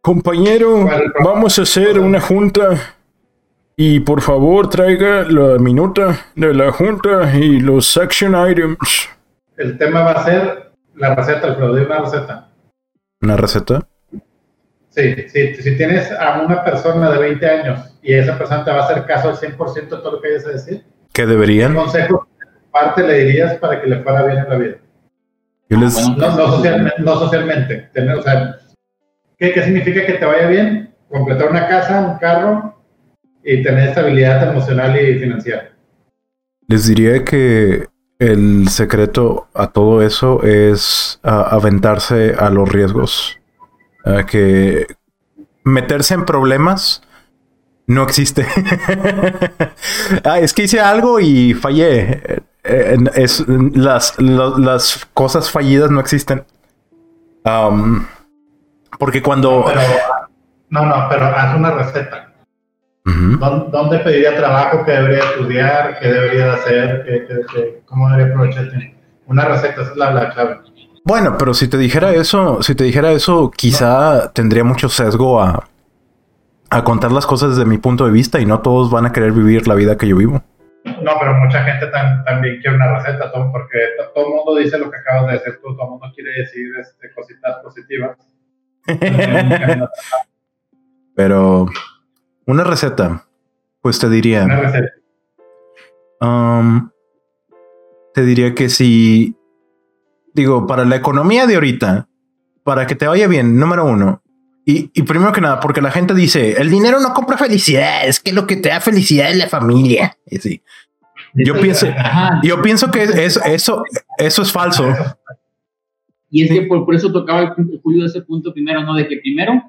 Compañero, vamos a hacer una junta y por favor traiga la minuta de la junta y los section items. El tema va a ser la receta, el una receta. ¿Una receta? Sí, sí, si tienes a una persona de 20 años y esa persona te va a hacer caso al 100% de todo lo que hayas a decir, ¿qué deberían? ¿Qué consejo parte le dirías para que le fuera bien en la vida? no, socialmente, no socialmente tener, o sea, ¿Qué, significa que te vaya bien? Completar una casa, un carro y tener estabilidad emocional y financiera. Les diría que el secreto a todo eso es aventarse a los riesgos. que meterse en problemas no existe. ah, es que hice algo y fallé. Es, las, las cosas fallidas no existen. Um, porque cuando... No, no, pero haz una receta. ¿Dónde pediría trabajo? ¿Qué debería estudiar? ¿Qué debería hacer? ¿Cómo debería aprovechar Una receta, esa es la, clave. Bueno, pero si te dijera eso, si te dijera eso, quizá tendría mucho sesgo a, a contar las cosas desde mi punto de vista y no todos van a querer vivir la vida que yo vivo. No, pero mucha gente también quiere una receta, porque todo el mundo dice lo que acabas de decir tú, todo el mundo quiere decir este, cositas positivas Pero una receta, pues te diría. Una receta. Um, te diría que si, digo, para la economía de ahorita, para que te vaya bien, número uno. Y, primero que nada, porque la gente dice, el dinero no compra felicidad, es que lo que te da felicidad es la familia. Y sí. Yo pienso, yo pienso que eso, eso, eso es falso. Y es que por, eso tocaba el, punto, Julio ese punto primero, ¿no? De que primero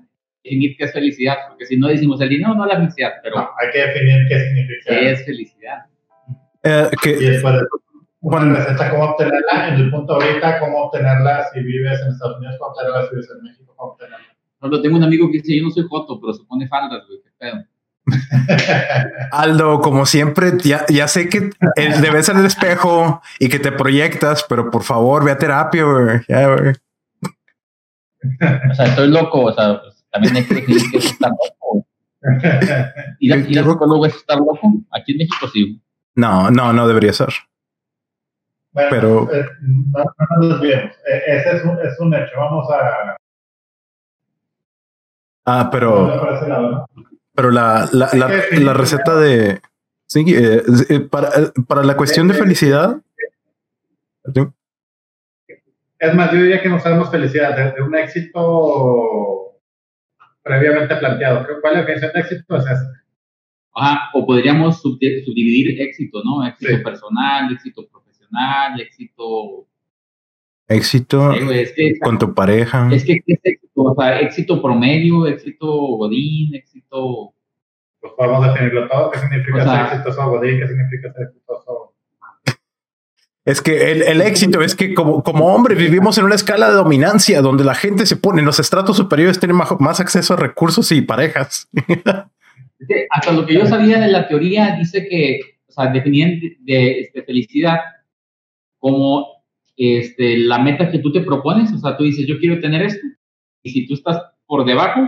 definir qué es felicidad, porque si no decimos el dinero no la felicidad, pero... hay que definir qué significa. ¿Qué es felicidad? Eh, que, y después de bueno, receta cómo obtenerla en el punto ahorita, cómo obtenerla si vives en Estados Unidos, cómo obtenerla si vives en México, cómo obtenerla. Cuando tengo un amigo que dice, yo no soy joto, pero se pone faldas, güey, qué pedo. Aldo, como siempre, ya, ya sé que debes ser el espejo y que te proyectas, pero por favor, ve a terapia, güey. O sea, estoy loco, o sea, pues, también hay que definir que es estar loco. ¿Ir, ir al psicólogo es estar loco? Aquí en México sí. No, no, no debería ser. Bueno, pero. Eh, no, no nos desviemos. Eh, ese es un, es un hecho. Vamos a. Ah, pero. Pero la, la, la, receta de... Sí, eh, eh, para, eh, para, la cuestión de felicidad... Es más, yo diría que no sabemos felicidad, de, un éxito previamente planteado. ¿Cuál es la definición de éxito? Es o podríamos subdividir éxito, ¿no? Éxito personal, éxito profesional, éxito... Éxito con tu pareja. Es que, es éxito? O sea, éxito promedio, éxito godín, éxito... Pues podemos definirlo todo. ¿Qué significa ser exitoso godín? ¿Qué significa ser exitoso? Es que el, el, éxito es que como, como hombres vivimos en una escala de dominancia donde la gente se pone en los estratos superiores, tiene más, más acceso a recursos y parejas. hasta lo que yo sabía de la teoría dice que, o sea, definían de, este, felicidad como este, la meta que tú te propones, o sea, tú dices, yo quiero tener esto, y si tú estás por debajo,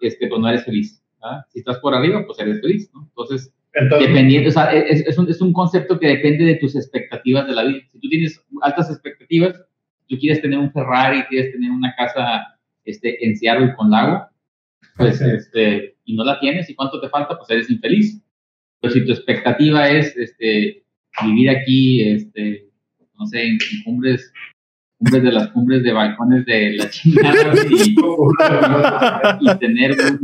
este, pues no eres feliz. Si estás por arriba, pues eres feliz, ¿no? Entonces, dependiendo, o sea, es, es, un, es, un, concepto que depende de tus expectativas de la vida. Si tú tienes altas expectativas, tú quieres tener un Ferrari, quieres tener una casa este, en Seattle con lago, pues, este, y no la tienes, ¿y cuánto te falta? Pues eres infeliz. Pero si tu expectativa es este, vivir aquí, este, no sé, en cumbres cumbres de las cumbres de balcones de la chingada y, tener un,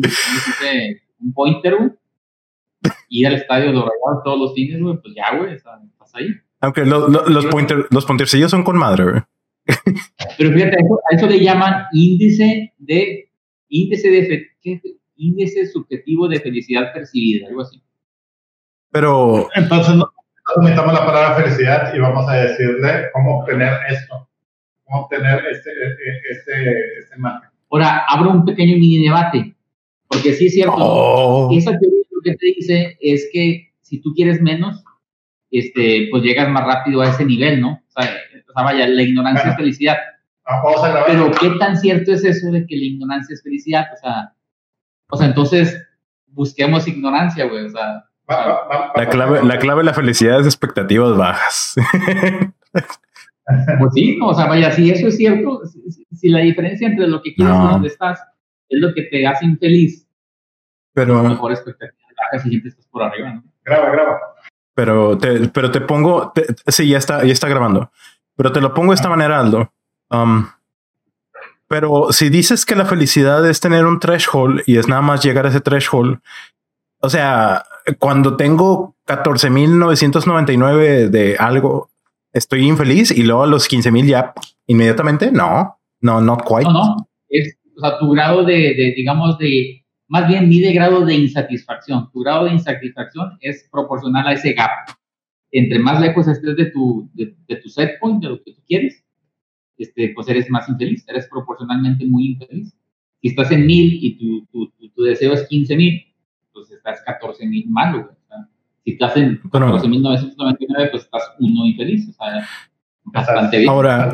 un pointer, ir al estadio de los todos los fines, güey, pues ya, güey, estás ahí. Aunque los, pointer, los pointercillos son con madre, güey. Pero fíjate, a eso, le llaman índice de, índice de, índice subjetivo de felicidad percibida, algo así. Pero... Entonces, no, metamos la palabra felicidad y vamos a decirle cómo obtener esto obtener este, este, este margen. Ahora, abro un pequeño mini debate, porque sí es cierto, oh. esa teoría lo que te dice es que si tú quieres menos, este, pues llegas más rápido a ese nivel, ¿no? O sea, vaya, la ignorancia es felicidad. Ah, Pero qué tan cierto es eso de que la ignorancia es felicidad, o sea, o sea, entonces busquemos ignorancia, güey, o sea. La clave, la clave de la felicidad es expectativas bajas. Pues sí, o sea, vaya, si eso es cierto, si, la diferencia entre lo que quieres y donde estás es lo que te hace infeliz, pero mejor expectativas bajas y siempre estás por arriba, ¿no? Graba, graba. Pero te, pero te pongo, sí, ya está, ya está grabando. Pero te lo pongo de esta manera, Aldo. Um, pero si dices que la felicidad es tener un threshold y es nada más llegar a ese threshold, o sea, cuando tengo 14.999 de algo, estoy infeliz y luego a los 15.000 ya inmediatamente, no, no, not quite. No, no, es, o sea, tu grado de, de, digamos, de, más bien mide grado de insatisfacción. Tu grado de insatisfacción es proporcional a ese gap. Entre más lejos estés de tu, de, de tu set point, de lo que tú quieres, este, pues eres más infeliz, eres proporcionalmente muy infeliz. Si estás en mil y tu, tu, tu, deseo es 15 mil, pues estás 14 mil malo. si estás en 14.999, pues estás uno infeliz. O sea, bastante bien. Ahora,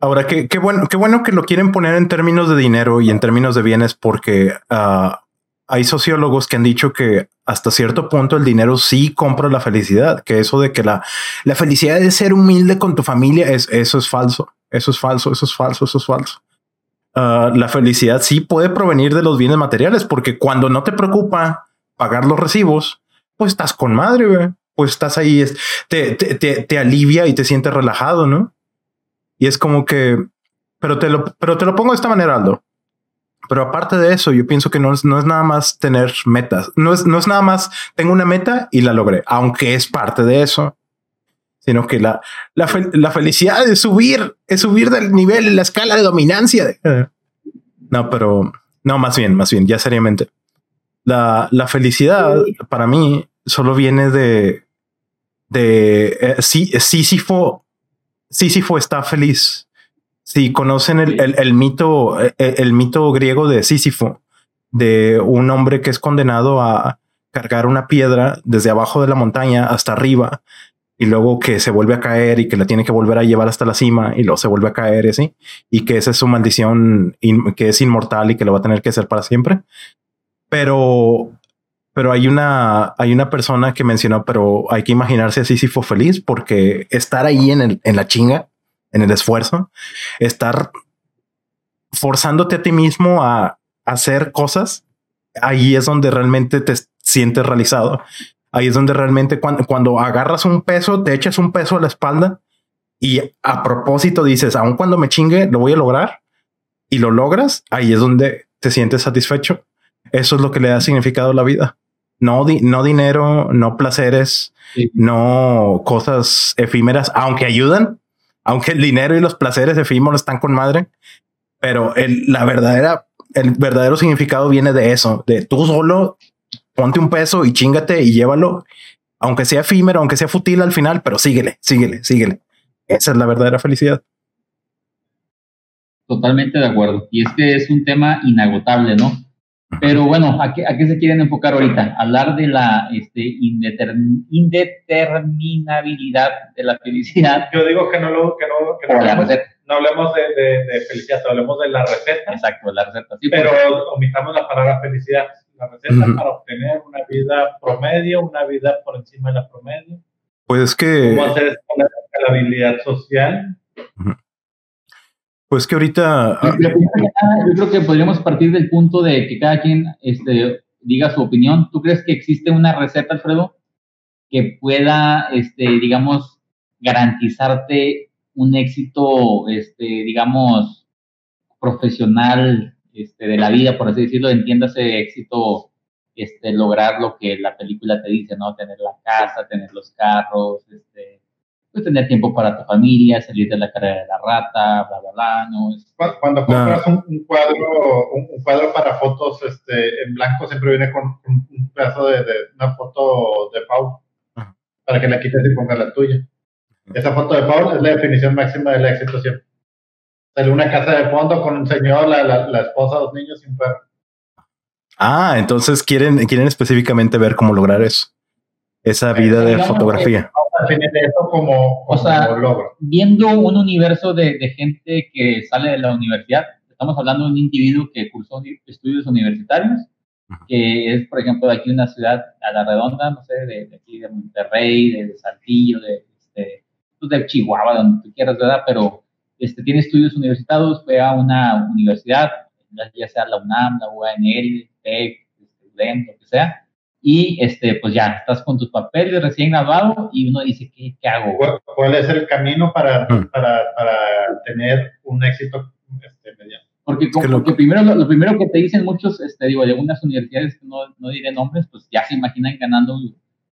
ahora qué, qué, bueno, qué bueno que lo quieren poner en términos de dinero y en términos de bienes, porque uh, hay sociólogos que han dicho que hasta cierto punto el dinero sí compra la felicidad, que eso de que la, la felicidad de ser humilde con tu familia, es, eso es falso, eso es falso, eso es falso, eso es falso. Ah, la felicidad sí puede provenir de los bienes materiales, porque cuando no te preocupa pagar los recibos, pues estás con madre, pues estás ahí, te, te, te, te alivia y te sientes relajado, ¿no? Y es como que, pero te lo, pero te lo pongo de esta manera, Aldo. Pero aparte de eso, yo pienso que no es, no es nada más tener metas. No es, no es nada más tengo una meta y la logré, aunque es parte de eso, sino que la, la, la felicidad es subir, es subir del nivel la escala de dominancia. No, pero no, más bien, más bien, ya seriamente. La, la felicidad para mí solo viene de, de eh, sí, Sísifo. Sísifo está feliz si conocen el, el, mito, el, eh, el, mito griego de Sísifo, de un hombre que es condenado a cargar una piedra desde abajo de la montaña hasta arriba y luego que se vuelve a caer y que la tiene que volver a llevar hasta la cima y luego se vuelve a caer y así, y que esa es su maldición, que es inmortal y que lo va a tener que hacer para siempre. Pero, pero hay una, hay una persona que mencionó, pero hay que imaginarse a Sísifo feliz porque estar ahí en, el, en la chinga en el esfuerzo, estar forzándote a ti mismo a hacer cosas, ahí es donde realmente te sientes realizado. Ahí es donde realmente cuando, cuando agarras un peso, te echas un peso a la espalda y a propósito dices, aun cuando me chingue, lo voy a lograr y lo logras, ahí es donde te sientes satisfecho. Eso es lo que le da significado a la vida. No, no dinero, no placeres, no cosas efímeras, aunque ayudan, aunque el dinero y los placeres efímeros están con madre, pero el, la verdadera, el verdadero significado viene de eso, de tú solo ponte un peso y chingate y llévalo, aunque sea efímero, aunque sea fútil al final, pero síguele, síguele, síguele. Esa es la verdadera felicidad. Totalmente de acuerdo. Y es que es un tema inagotable, ¿no? Pero bueno, ¿a qué, ¿a qué, se quieren enfocar ahorita? Hablar de la este, indeterminabilidad de la felicidad. Yo digo que no lo que no, que no, hablemos, no hablemos de, de, de, felicidad, hablemos de la receta. Exacto, la receta. Sí, pero omitamos la palabra felicidad. La receta para obtener una vida promedio, una vida por encima de la promedio. Pues que. ¿Cómo hacer la habilidad social? Pues que ahorita. Ah, yo, creo que podríamos partir del punto de que cada quien este, diga su opinión. ¿Tú crees que existe una receta, Alfredo, que pueda, este, digamos, garantizarte un éxito, este, digamos, profesional este, de la vida, por así decirlo? Entiéndase éxito, este, lograr lo que la película te dice, ¿no? Tener la casa, tener los carros, este pues, tener tiempo para tu familia, salir de la carrera de la rata, bla, bla, bla, ¿no? Cuando compras un, cuadro, un, cuadro para fotos este, en blanco, siempre viene con un, pedazo de, una foto de Paul, para que la quites y pongas la tuya. Esa foto de Paul es la definición máxima del éxito siempre. Sale una casa de fondo con un señor, la, la, esposa, dos niños y un perro. Ah, entonces quieren, quieren específicamente ver cómo lograr eso. Esa vida de fotografía como, o sea, logro? Viendo un universo de, de, gente que sale de la universidad, estamos hablando de un individuo que cursó estudios universitarios, que es, por ejemplo, de aquí una ciudad a la redonda, no sé, de, aquí de Monterrey, de, Saltillo, de, este, pues, de Chihuahua, donde tú quieras, ¿verdad? Pero este, tiene estudios universitarios, fue a una universidad, ya sea la UNAM, la UANL, TEC, este, lo que sea, y este, pues ya estás con tus papeles recién graduado y uno dice, ¿qué, qué hago? ¿Cuál es el camino para, mm. para, para tener un éxito este, mediano? Porque, porque primero, lo, primero que te dicen muchos, este, digo, de algunas universidades no, no diré nombres, pues ya se imaginan ganando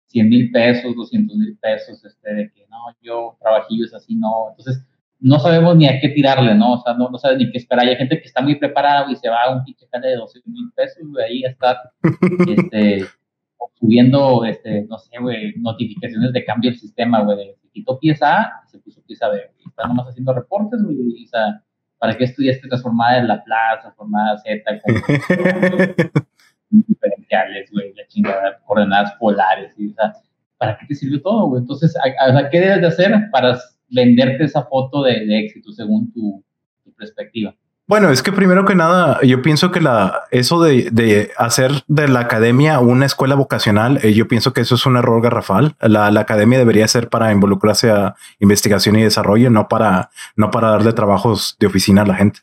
100 mil pesos, 200 mil pesos, este, de que no, yo trabajillo así, no. Entonces, no sabemos ni a qué tirarle, ¿no? O sea, no, no sabes ni qué esperar. Hay gente que está muy preparada y se va a un pinche de 200 mil pesos, y ahí está, este, subiendo, este, no sé, güey, notificaciones de cambio del sistema, güey, se quitó pieza A, se puso pieza B, y está nomás haciendo reportes, güey, o sea, ¿para qué estudiaste transformada en la plaza, formada Z, con, diferenciales, güey, la chingada, coordenadas polares, y, o sea, ¿para qué te sirvió todo, güey? Entonces, ¿a, ¿qué debes de hacer para venderte esa foto de, éxito según tu, perspectiva? Bueno, es que primero que nada, yo pienso que la, eso de, hacer de la academia una escuela vocacional, eh, yo pienso que eso es un error garrafal. La, academia debería ser para involucrarse a investigación y desarrollo, no para, no para darle trabajos de oficina a la gente.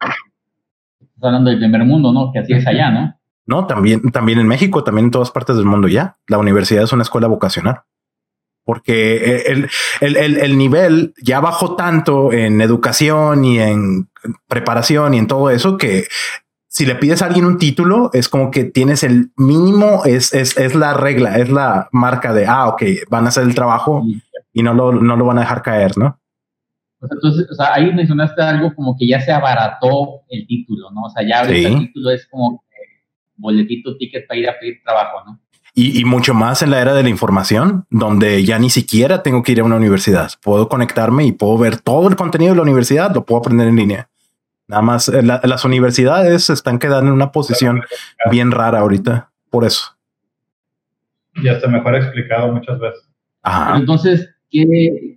Estás hablando del primer mundo, ¿no? Que así es allá, ¿no? No, también, también en México, también en todas partes del mundo ya. La universidad es una escuela vocacional porque el, el, el, nivel ya bajó tanto en educación y en preparación y en todo eso que si le pides a alguien un título es como que tienes el mínimo, es, es, es la regla, es la marca de, ah, ok, van a hacer el trabajo y no lo, no lo van a dejar caer, ¿no? Entonces, o sea, ahí mencionaste algo como que ya se abarató el título, ¿no? O sea, ya el título es como boletito, ticket para ir a pedir trabajo, ¿no? Y, mucho más en la era de la información, donde ya ni siquiera tengo que ir a una universidad. Puedo conectarme y puedo ver todo el contenido de la universidad, lo puedo aprender en línea. Nada más eh, las universidades están quedando en una posición bien rara ahorita, por eso. Ya está mejor explicado muchas veces. Entonces, ¿qué,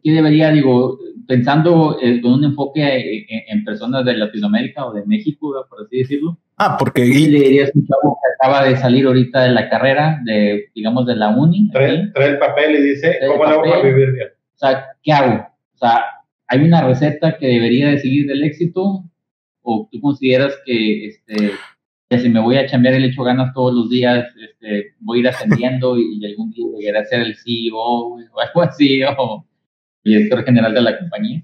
¿qué, debería, digo, pensando eh, con un enfoque eh, en, personas de Latinoamérica o de México, por así decirlo? Ah, porque... ¿Qué le dirías a un chavo que acaba de salir ahorita de la carrera, de, digamos, de la uni? Trae, el papel y dice, ¿cómo lo hago para vivir bien? O sea, ¿qué hago? O sea, ¿hay una receta que debería de seguir del éxito? ¿O tú consideras que, este, si me voy a chambear y le echo ganas todos los días, este, voy a ir ascendiendo y, algún día llegaré a ser el CEO o algo así, o director general de la compañía?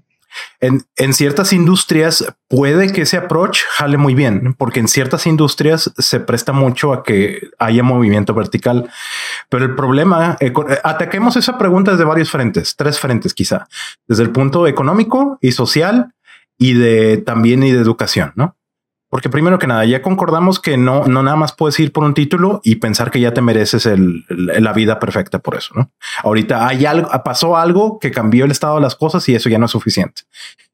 En, ciertas industrias puede que ese approach jale muy bien, porque en ciertas industrias se presta mucho a que haya movimiento vertical. Pero el problema, eh, eh, ataquemos esa pregunta desde varios frentes, tres frentes quizá, desde el punto económico y social y de también y de educación, ¿no? Porque primero que nada, ya concordamos que no, no nada más puedes ir por un título y pensar que ya te mereces el, la vida perfecta por eso, ¿no? Ahorita hay algo, pasó algo que cambió el estado de las cosas y eso ya no es suficiente.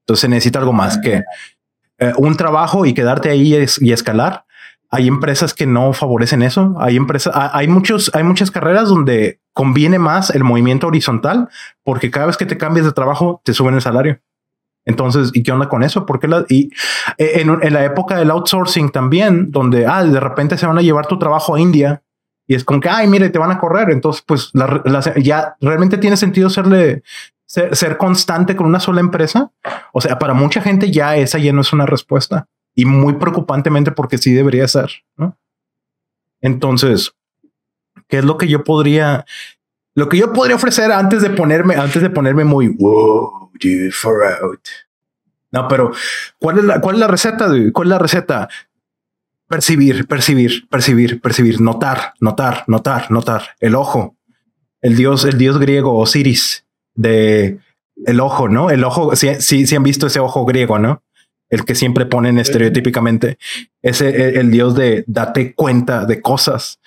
Entonces necesita algo más que eh, un trabajo y quedarte ahí y, escalar. Hay empresas que no favorecen eso. Hay empresas, hay muchos, hay muchas carreras donde conviene más el movimiento horizontal porque cada vez que te cambias de trabajo te suben el salario. Entonces, ¿y qué onda con eso? Porque la, y eh, en, la época del outsourcing también, donde ah, de repente se van a llevar tu trabajo a India y es como que, ay, mire, te van a correr. Entonces, pues ya realmente tiene sentido serle, ser, constante con una sola empresa. O sea, para mucha gente ya esa ya no es una respuesta y muy preocupantemente porque sí debería ser. ¿no? Entonces, ¿qué es lo que yo podría, lo que yo podría ofrecer antes de ponerme, antes de ponerme muy wow, dude, for out. No, pero ¿cuál es la, cuál es la receta? ¿Cuál es la receta? Percibir, percibir, percibir, percibir, notar, notar, notar, notar. El ojo, el dios, el dios griego Osiris de el ojo, ¿no? El ojo, si, si, han visto ese ojo griego, ¿no? El que siempre ponen estereotípicamente. Ese el dios de date cuenta de cosas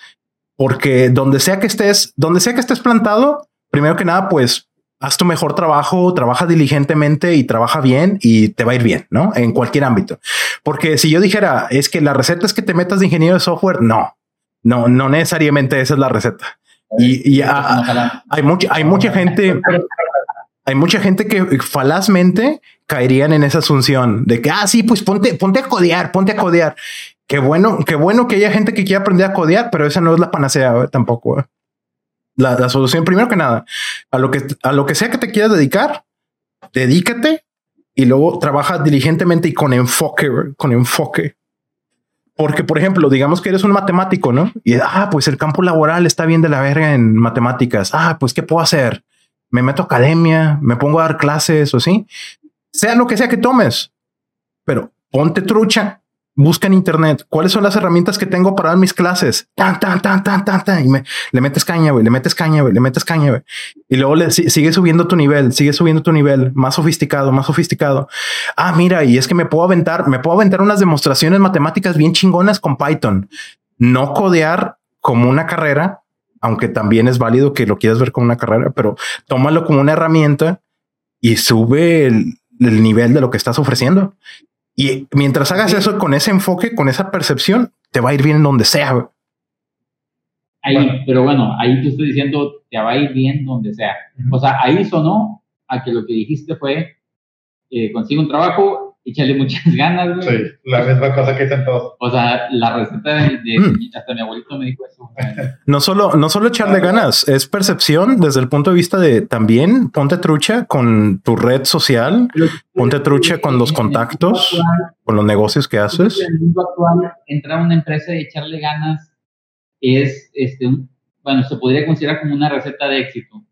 porque donde sea que estés, donde sea que estés plantado, primero que nada, pues haz tu mejor trabajo, trabaja diligentemente y trabaja bien y te va a ir bien, ¿no? En cualquier ámbito. Porque si yo dijera, es que la receta es que te metas de ingeniero de software, no, no, no necesariamente esa es la receta. Y, hay, mucha, hay mucha gente, hay mucha gente que falazmente caerían en esa asunción de que, ah, sí, pues ponte, ponte a codear, ponte a codear. Qué bueno, qué bueno que haya gente que quiera aprender a codear, pero esa no es la panacea tampoco. La, la, solución, primero que nada, a lo que, a lo que sea que te quieras dedicar, dedícate y luego trabaja diligentemente y con enfoque, con enfoque. Porque, por ejemplo, digamos que eres un matemático, ¿no? Y, ah, pues el campo laboral está bien de la verga en matemáticas. Ah, pues, ¿qué puedo hacer? Me meto a academia, me pongo a dar clases o sí. Sea lo que sea que tomes. Pero ponte trucha busca en internet cuáles son las herramientas que tengo para dar mis clases. Tan, tan, tan, tan, tan, tan. Y me, le metes caña, güey, le metes caña, güey, le metes caña, güey. Y luego le sigue subiendo tu nivel, sigue subiendo tu nivel, más sofisticado, más sofisticado. Ah, mira, y es que me puedo aventar, me puedo aventar unas demostraciones matemáticas bien chingonas con Python. No codear como una carrera, aunque también es válido que lo quieras ver como una carrera, pero tómalo como una herramienta y sube el nivel de lo que estás ofreciendo. Y mientras hagas eso con ese enfoque, con esa percepción, te va a ir bien donde sea. Ahí, pero bueno, ahí te estoy diciendo, te va a ir bien donde sea. O sea, ahí sonó a que lo que dijiste fue, eh, consigue un trabajo, échale muchas ganas, güey. Sí, la misma cosa que dicen todos. O sea, la receta de, mm. hasta mi abuelito me dijo eso. No solo, no solo echarle ganas, es percepción desde el punto de vista de también ponte trucha con tu red social, ponte trucha con los contactos, con los negocios que haces. En el mundo actual, entrar a una empresa y echarle ganas es, este, bueno, se podría considerar como una receta de éxito.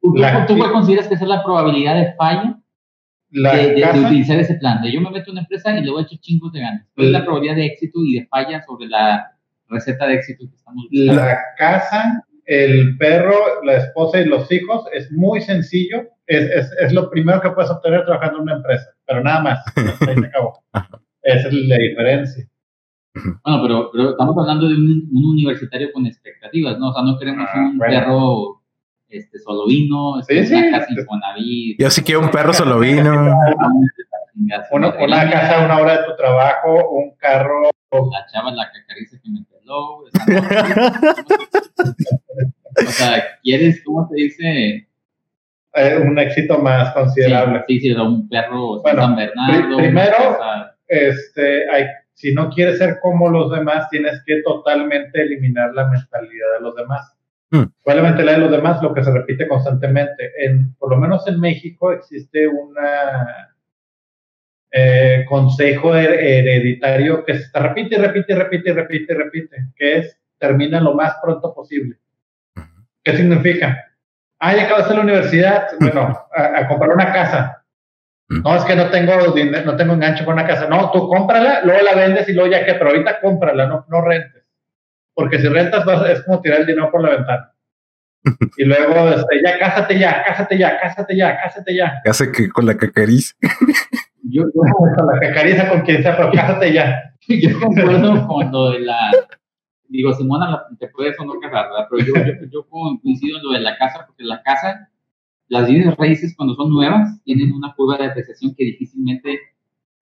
¿Tú, ¿Tú, consideras que esa es la probabilidad de falla? De, utilizar ese plan. De yo me meto en una empresa y le voy a echar chingos de ganas. ¿Cuál es la probabilidad de éxito y de falla sobre la receta de éxito que estamos buscando? La casa, el perro, la esposa y los hijos es muy sencillo. Es, es, es lo primero que puedes obtener trabajando en una empresa, pero nada más. Ahí se acabó. Esa es la diferencia. Bueno, pero, pero estamos hablando de un, un, universitario con expectativas, ¿no? O sea, no queremos ah, un perro este, Solovino, este, sí, una casa Infonavit. Yo sí quiero un perro Solovino. Una, una casa, una hora de tu trabajo, un carro. La chava la que acaricia que me peló. o sea, ¿quieres, cómo se dice? Eh, un éxito más considerable. Sí, sí, un perro bueno, San Bernardo. primero, este, hay, si no quieres ser como los demás, tienes que totalmente eliminar la mentalidad de los demás. Mm. Probablemente la de los demás, lo que se repite constantemente. En, por lo menos en México existe un eh, consejo hereditario que se repite, repite, repite, repite, repite, que es termina lo más pronto posible. ¿Qué significa? Ah, ya acabaste la universidad, bueno, a, comprar una casa. Mm. No, es que no tengo no tengo enganche con una casa. No, tú cómprala, luego la vendes y luego ya que, pero ahorita cómprala, no, no rentes porque si rentas es como tirar el dinero por la ventana. Y luego, este, ya, cásate ya, cásate ya, cásate ya, cásate ya. Hace que con la cacariza. Yo, con la cacariza con quien sea, pero cásate ya. Yo concuerdo con lo de la. Digo, Simona, te puedes o no casar, ¿verdad? Pero yo, yo, yo, coincido en lo de la casa, porque la casa, las bienes raíces cuando son nuevas, tienen una curva de apreciación que difícilmente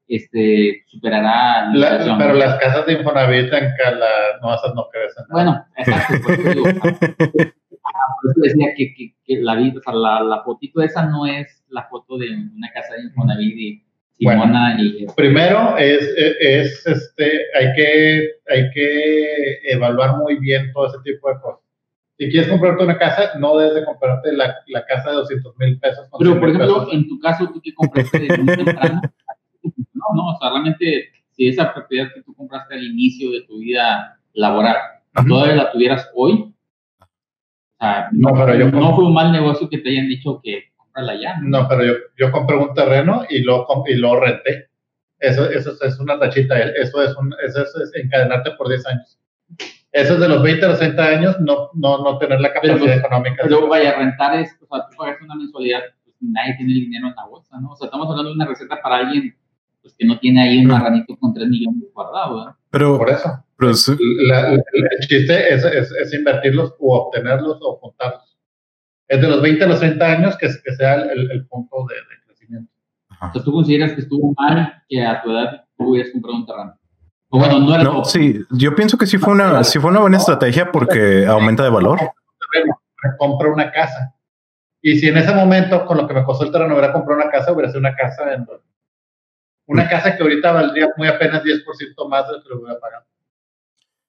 este, superará la, Pero las casas de Infonavit en Cala, no, esas no crecen. Bueno, exacto, por eso digo, ah, por eso decía que, que, que la, o sea, la, la, fotito esa no es la foto de una casa de Infonavit y Simona bueno, y... Primero es, es, este, hay que, hay que evaluar muy bien todo ese tipo de cosas. Si quieres comprarte una casa, no debes de comprarte la, la casa de 200 mil pesos. Pero, por ejemplo, en tu caso, tú que compraste de muy temprano, no, no, o sea, realmente si esa propiedad que tú compraste al inicio de tu vida laboral, todavía la tuvieras hoy, o sea, no, pero yo no fue un mal negocio que te hayan dicho que comprarla ya. No, pero yo, yo compré un terreno y lo, y lo renté. Eso, eso es una tachita, eso es, un, eso es encadenarte por 10 años. Eso es de los 20 a los 30 años, no, no, no tener la capacidad pues, económica. Pero vaya, a rentar es, o sea, tú pagas una mensualidad, pues nadie tiene el dinero en la bolsa, ¿no? O sea, estamos hablando de una receta para alguien pues que no tiene ahí un marranito con 3 millones guardados. Pero, Por eso. el chiste es, es, invertirlos o obtenerlos o juntarlos. Es de los 20 a los 30 años que, que sea el, el punto de, de crecimiento. Entonces, ¿tú consideras que estuvo mal que a tu edad tú hubieras comprado un terreno? O bueno, no era. No, sí, yo pienso que sí fue una, sí fue una buena estrategia porque aumenta de valor. Compra una casa. Y si en ese momento, con lo que me costó el terreno, hubiera comprado una casa, hubiera sido una casa en una casa que ahorita valdría muy apenas 10% más de lo que lo hubiera pagado.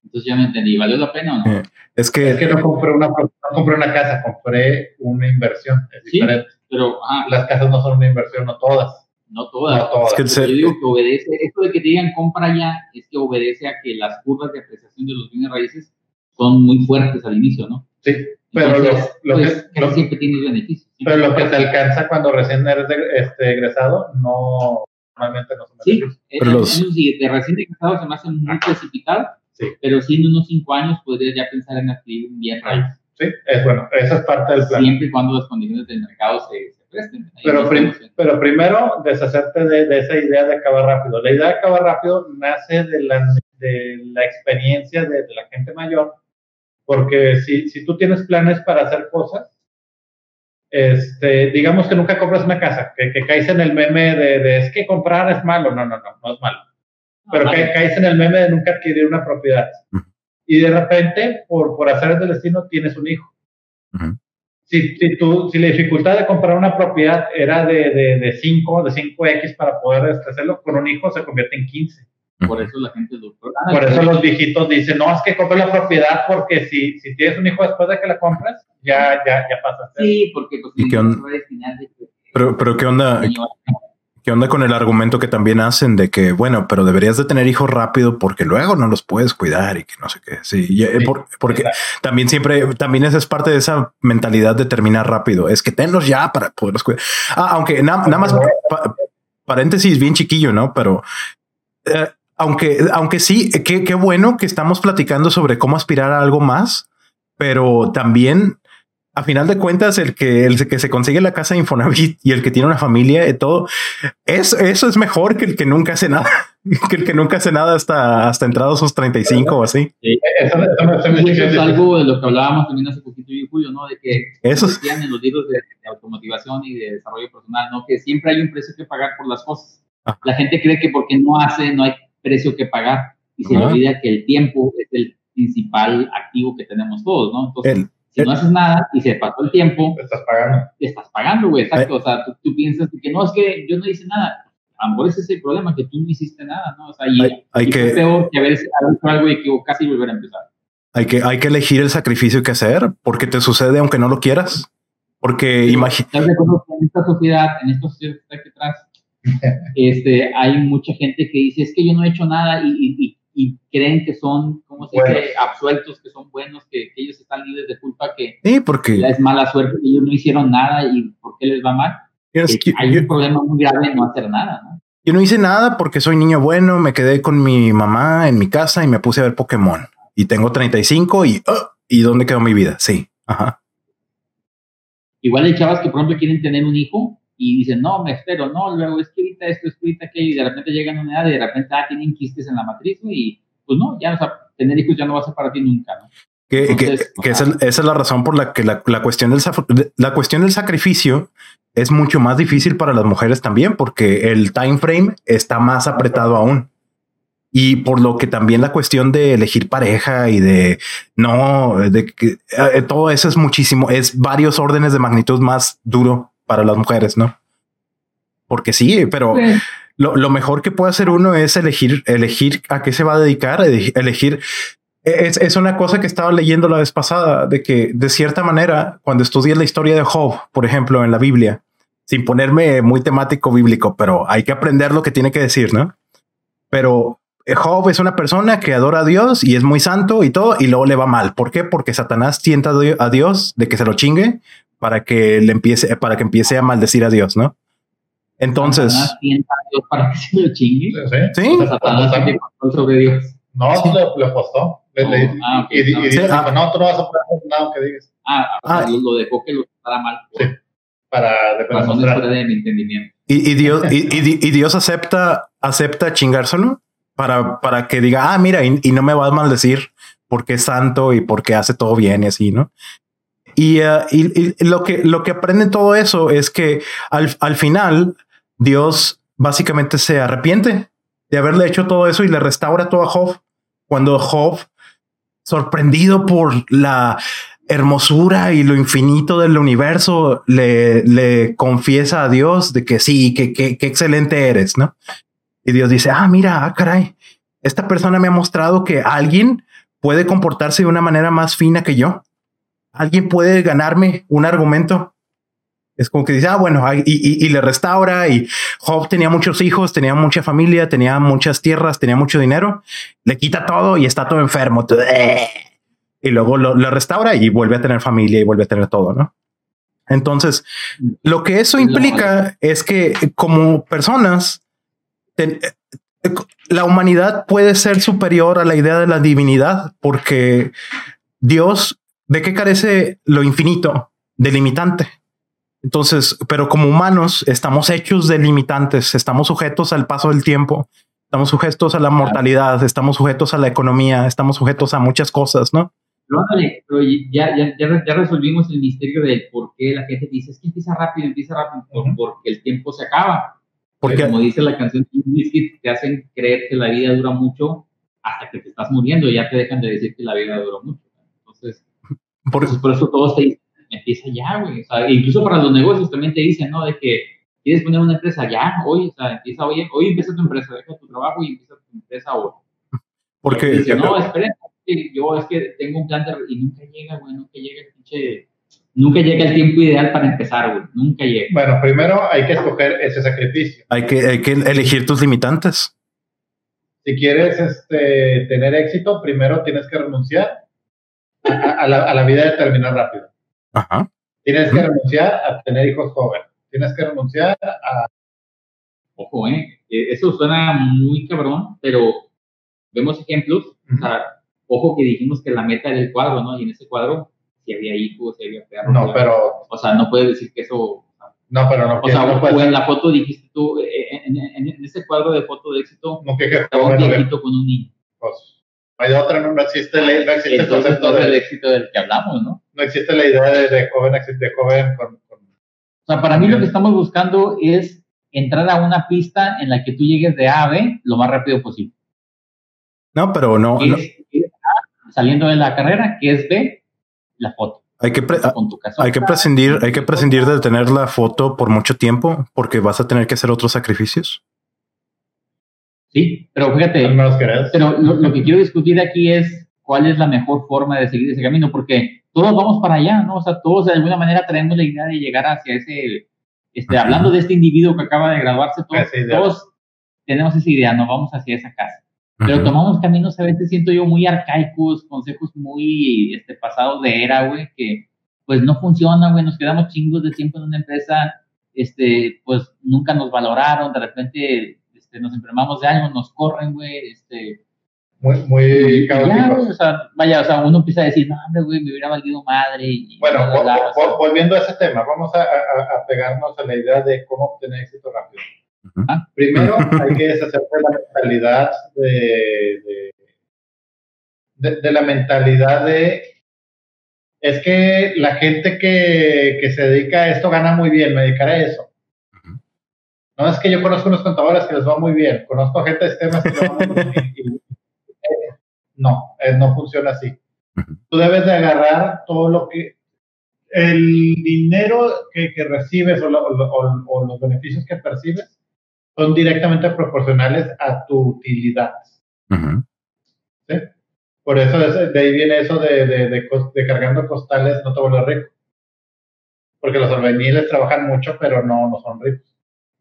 Entonces ya no entendí, ¿valió la pena o no? Eh, es que, es que no, compré una, no compré una casa, compré una inversión. Es diferente. Pero ah, las casas no son una inversión, no todas. No todas. No todas. Es que Yo digo que obedece, esto de que te digan compra ya, es que obedece a que las curvas de apreciación de los bienes raíces son muy fuertes al inicio, ¿no? Sí, pero lo, pues, que, siempre tienes beneficios. Pero lo que te alcanza cuando recién eres este, egresado, no, normalmente no son Sí, pero los... de recién egresado se me hace muy precipitado, sí. pero sí en unos cinco años podrías ya pensar en adquirir un bien raíz. Sí, es bueno, esa es parte del plan. Siempre y cuando las condiciones del mercado se, presten. Pero, pero primero, deshacerte de, de, esa idea de acabar rápido. La idea de acabar rápido nace de la, de la experiencia de, de la gente mayor porque si, si tú tienes planes para hacer cosas, este, digamos que nunca compras una casa, que, que caes en el meme de, de, es que comprar es malo, no, no, no, no es malo. Pero que, caes en el meme de nunca adquirir una propiedad. Y de repente, por, por hacer el destino, tienes un hijo. si, si, tú, si la dificultad de comprar una propiedad era de, de, de 5, de 5X para poder este, hacerlo, con un hijo se convierte en 15. Por eso la gente Por eso los viejitos dicen, no, es que compre la propiedad porque si, si tienes un hijo después de que la compras, ya, ya, ya pasa. Sí, porque pues, qué onda? Pero, pero qué onda, qué onda con el argumento que también hacen de que, bueno, pero deberías de tener hijos rápido porque luego no los puedes cuidar y que no sé qué. Sí, eh, porque también siempre, también esa es parte de esa mentalidad de terminar rápido. Es que tenlos ya para poderlos cuidar. Ah, aunque nada más paréntesis bien chiquillo, ¿no? Pero eh, aunque, aunque sí, qué, qué bueno que estamos platicando sobre cómo aspirar a algo más, pero también a final de cuentas, el que, el que se consigue la casa de Infonavit y el que tiene una familia y todo, eso, eso es mejor que el que nunca hace nada, que el que nunca hace nada hasta, hasta entrados sus 35 o así. eso, es algo de lo que hablábamos también hace poquito yo y Julio, ¿no? De que eso en los libros de, de, automotivación y de desarrollo personal, ¿no? Que siempre hay un precio que pagar por las cosas. Ah. La gente cree que porque no hace, no hay precio que pagar y se le olvida que el tiempo es el principal activo que tenemos todos, ¿no? Entonces, si no haces nada y se pasó el tiempo, te estás pagando. Te estás pagando, güey, exacto. o sea, tú, piensas que no, es que yo no hice nada. A lo mejor ese es el problema, que tú no hiciste nada, ¿no? O sea, y, hay, que, es peor que haber hecho algo y equivocarse y volver a empezar. Hay que, hay que elegir el sacrificio que hacer porque te sucede aunque no lo quieras. Porque imagínate. En esta sociedad, en esta sociedad que está aquí atrás, este, hay mucha gente que dice, es que yo no he hecho nada y, creen que son, ¿cómo se dice? Absueltos, que son buenos, que, ellos están libres de culpa, que sí, porque... es mala suerte, que ellos no hicieron nada y ¿por qué les va mal? hay un problema muy grave en no hacer nada, ¿no? Yo no hice nada porque soy niño bueno, me quedé con mi mamá en mi casa y me puse a ver Pokémon. Y tengo 35 y, oh, ¿y dónde quedó mi vida? Sí, ajá. Igual hay chavas que, por ejemplo, quieren tener un hijo y dicen, no, me espero, no, luego es que ahorita esto, es que ahorita aquello, y de repente llegan a una edad y de repente ah, tienen quistes en la matriz, y pues no, ya, o sea, tener hijos ya no va a ser para ti nunca, ¿no? Que, que, que esa, esa, es la razón por la que la, la, cuestión del, la cuestión del sacrificio es mucho más difícil para las mujeres también, porque el time frame está más apretado aún. Y por lo que también la cuestión de elegir pareja y de no, de que eh, todo eso es muchísimo, es varios órdenes de magnitud más duro para las mujeres, ¿no? Porque sí, pero lo, lo, mejor que puede hacer uno es elegir, elegir a qué se va a dedicar, elegir. Es, es, una cosa que estaba leyendo la vez pasada, de que de cierta manera, cuando estudié la historia de Job, por ejemplo, en la Biblia, sin ponerme muy temático bíblico, pero hay que aprender lo que tiene que decir, ¿no? Pero Job es una persona que adora a Dios y es muy santo y todo, y luego le va mal. ¿Por qué? Porque Satanás tienta a Dios de que se lo chingue para que le empiece, para que empiece a maldecir a Dios, ¿no? Entonces. para que se lo chingue. Sí. sobre Dios. No, lo, apostó. ah, y, dijo, ah. no, tú no vas a poder hacer nada que digas. Ah, ah, lo dejó que lo para mal. sí. Para razones fuera de mi entendimiento. Y, y Dios, y, y, Dios acepta, acepta chingárselo para, para que diga, ah, mira, y, no me va a maldecir porque es santo y porque hace todo bien y así, ¿no? Uh, y, lo, que, lo que aprende todo eso es que al, al final Dios básicamente se arrepiente de haberle hecho todo eso y le restaura todo a Job. Cuando Job, sorprendido por la hermosura y lo infinito del universo, le, le confiesa a Dios de que sí, que, que, excelente eres, ¿no? Y Dios dice, ah, mira, ah, caray, esta persona me ha mostrado que alguien puede comportarse de una manera más fina que yo. Alguien puede ganarme un argumento. Es como que dice, ah, bueno, y, le restaura. Y Job tenía muchos hijos, tenía mucha familia, tenía muchas tierras, tenía mucho dinero. Le quita todo y está todo enfermo. Y luego lo, restaura y vuelve a tener familia y vuelve a tener todo, ¿no? Entonces, lo que eso implica es que como personas, la humanidad puede ser superior a la idea de la divinidad porque Dios, ¿de qué carece lo infinito? De limitante. Entonces, pero como humanos estamos hechos de limitantes, estamos sujetos al paso del tiempo, estamos sujetos a la mortalidad, estamos sujetos a la economía, estamos sujetos a muchas cosas, ¿no? No, pero ya, ya, ya, resolvimos el misterio de por qué la gente dice, es que empieza rápido, empieza rápido, porque el tiempo se acaba. Porque, como dice la canción, te hacen creer que la vida dura mucho hasta que te estás muriendo, y ya te dejan de decir que la vida dura mucho. Por, eso, por eso todos te dicen, empieza ya, güey. O sea, incluso para los negocios también te dicen, ¿no? De que quieres poner una empresa ya, hoy, o sea, empieza hoy, hoy empieza tu empresa, deja tu trabajo y empieza tu empresa hoy. Porque. no, esperen, yo es que tengo un plan de. Y nunca llega, güey, nunca llega el pinche. Nunca llega el tiempo ideal para empezar, güey. Nunca llega. Bueno, primero hay que escoger ese sacrificio. Hay que, hay que elegir tus limitantes. Si quieres este, tener éxito, primero tienes que renunciar a, la, a la vida de terminar rápido. Ajá. Tienes que renunciar a tener hijos jóvenes. Tienes que renunciar a... Ojo, ¿eh? Eso suena muy cabrón, pero vemos ejemplos. O sea, ojo que dijimos que la meta era el cuadro, ¿no? Y en ese cuadro, si había hijos, si había perros. No, pero... O sea, no puedes decir que eso... No, pero no. O sea, no en la foto dijiste tú, eh, eh, en, ese cuadro de foto de éxito, no, que estaba un viejito con un niño. Pues, hay otra, no, existe, no existe el concepto del éxito del que hablamos, ¿no? No existe la idea de, de joven, de joven con, O sea, para mí lo que estamos buscando es entrar a una pista en la que tú llegues de A a B lo más rápido posible. No, pero no. saliendo de la carrera, que es B, la foto. Hay que, hay que prescindir, hay que prescindir de tener la foto por mucho tiempo porque vas a tener que hacer otros sacrificios. Sí, pero fíjate, pero lo, que quiero discutir aquí es cuál es la mejor forma de seguir ese camino, porque todos vamos para allá, ¿no? O sea, todos de alguna manera tenemos la idea de llegar hacia ese, este, hablando de este individuo que acaba de graduarse, todos, todos tenemos esa idea, no vamos hacia esa casa. Pero tomamos caminos a veces, siento yo, muy arcaicos, consejos muy este, pasados de era, güey, que pues no funcionan, güey, nos quedamos chingos de tiempo en una empresa, este, pues nunca nos valoraron, de repente este, nos enfermamos de algo, nos corren, güey, este... Muy, muy caótico. o sea, vaya, o sea, uno empieza a decir, no, hombre, güey, me hubiera valido madre. Y, bueno, volviendo a ese tema, vamos a, a, pegarnos a la idea de cómo obtener éxito rápido. Ah. Primero hay que deshacerse de la mentalidad de, de, la mentalidad de es que la gente que, que, se dedica a esto gana muy bien, me dedicaré a eso. No es que yo conozco unos contadores que les va muy bien, conozco gente de sistemas que les va muy bien. no, eh, no funciona así. Tú debes de agarrar todo lo que el dinero que, que recibes o, o, los beneficios que percibes son directamente proporcionales a tu utilidad. ¿Sí? Por eso de ahí viene eso de, de, de, cargando costales no te vuelves rico. Porque los albañiles trabajan mucho, pero no, no son ricos.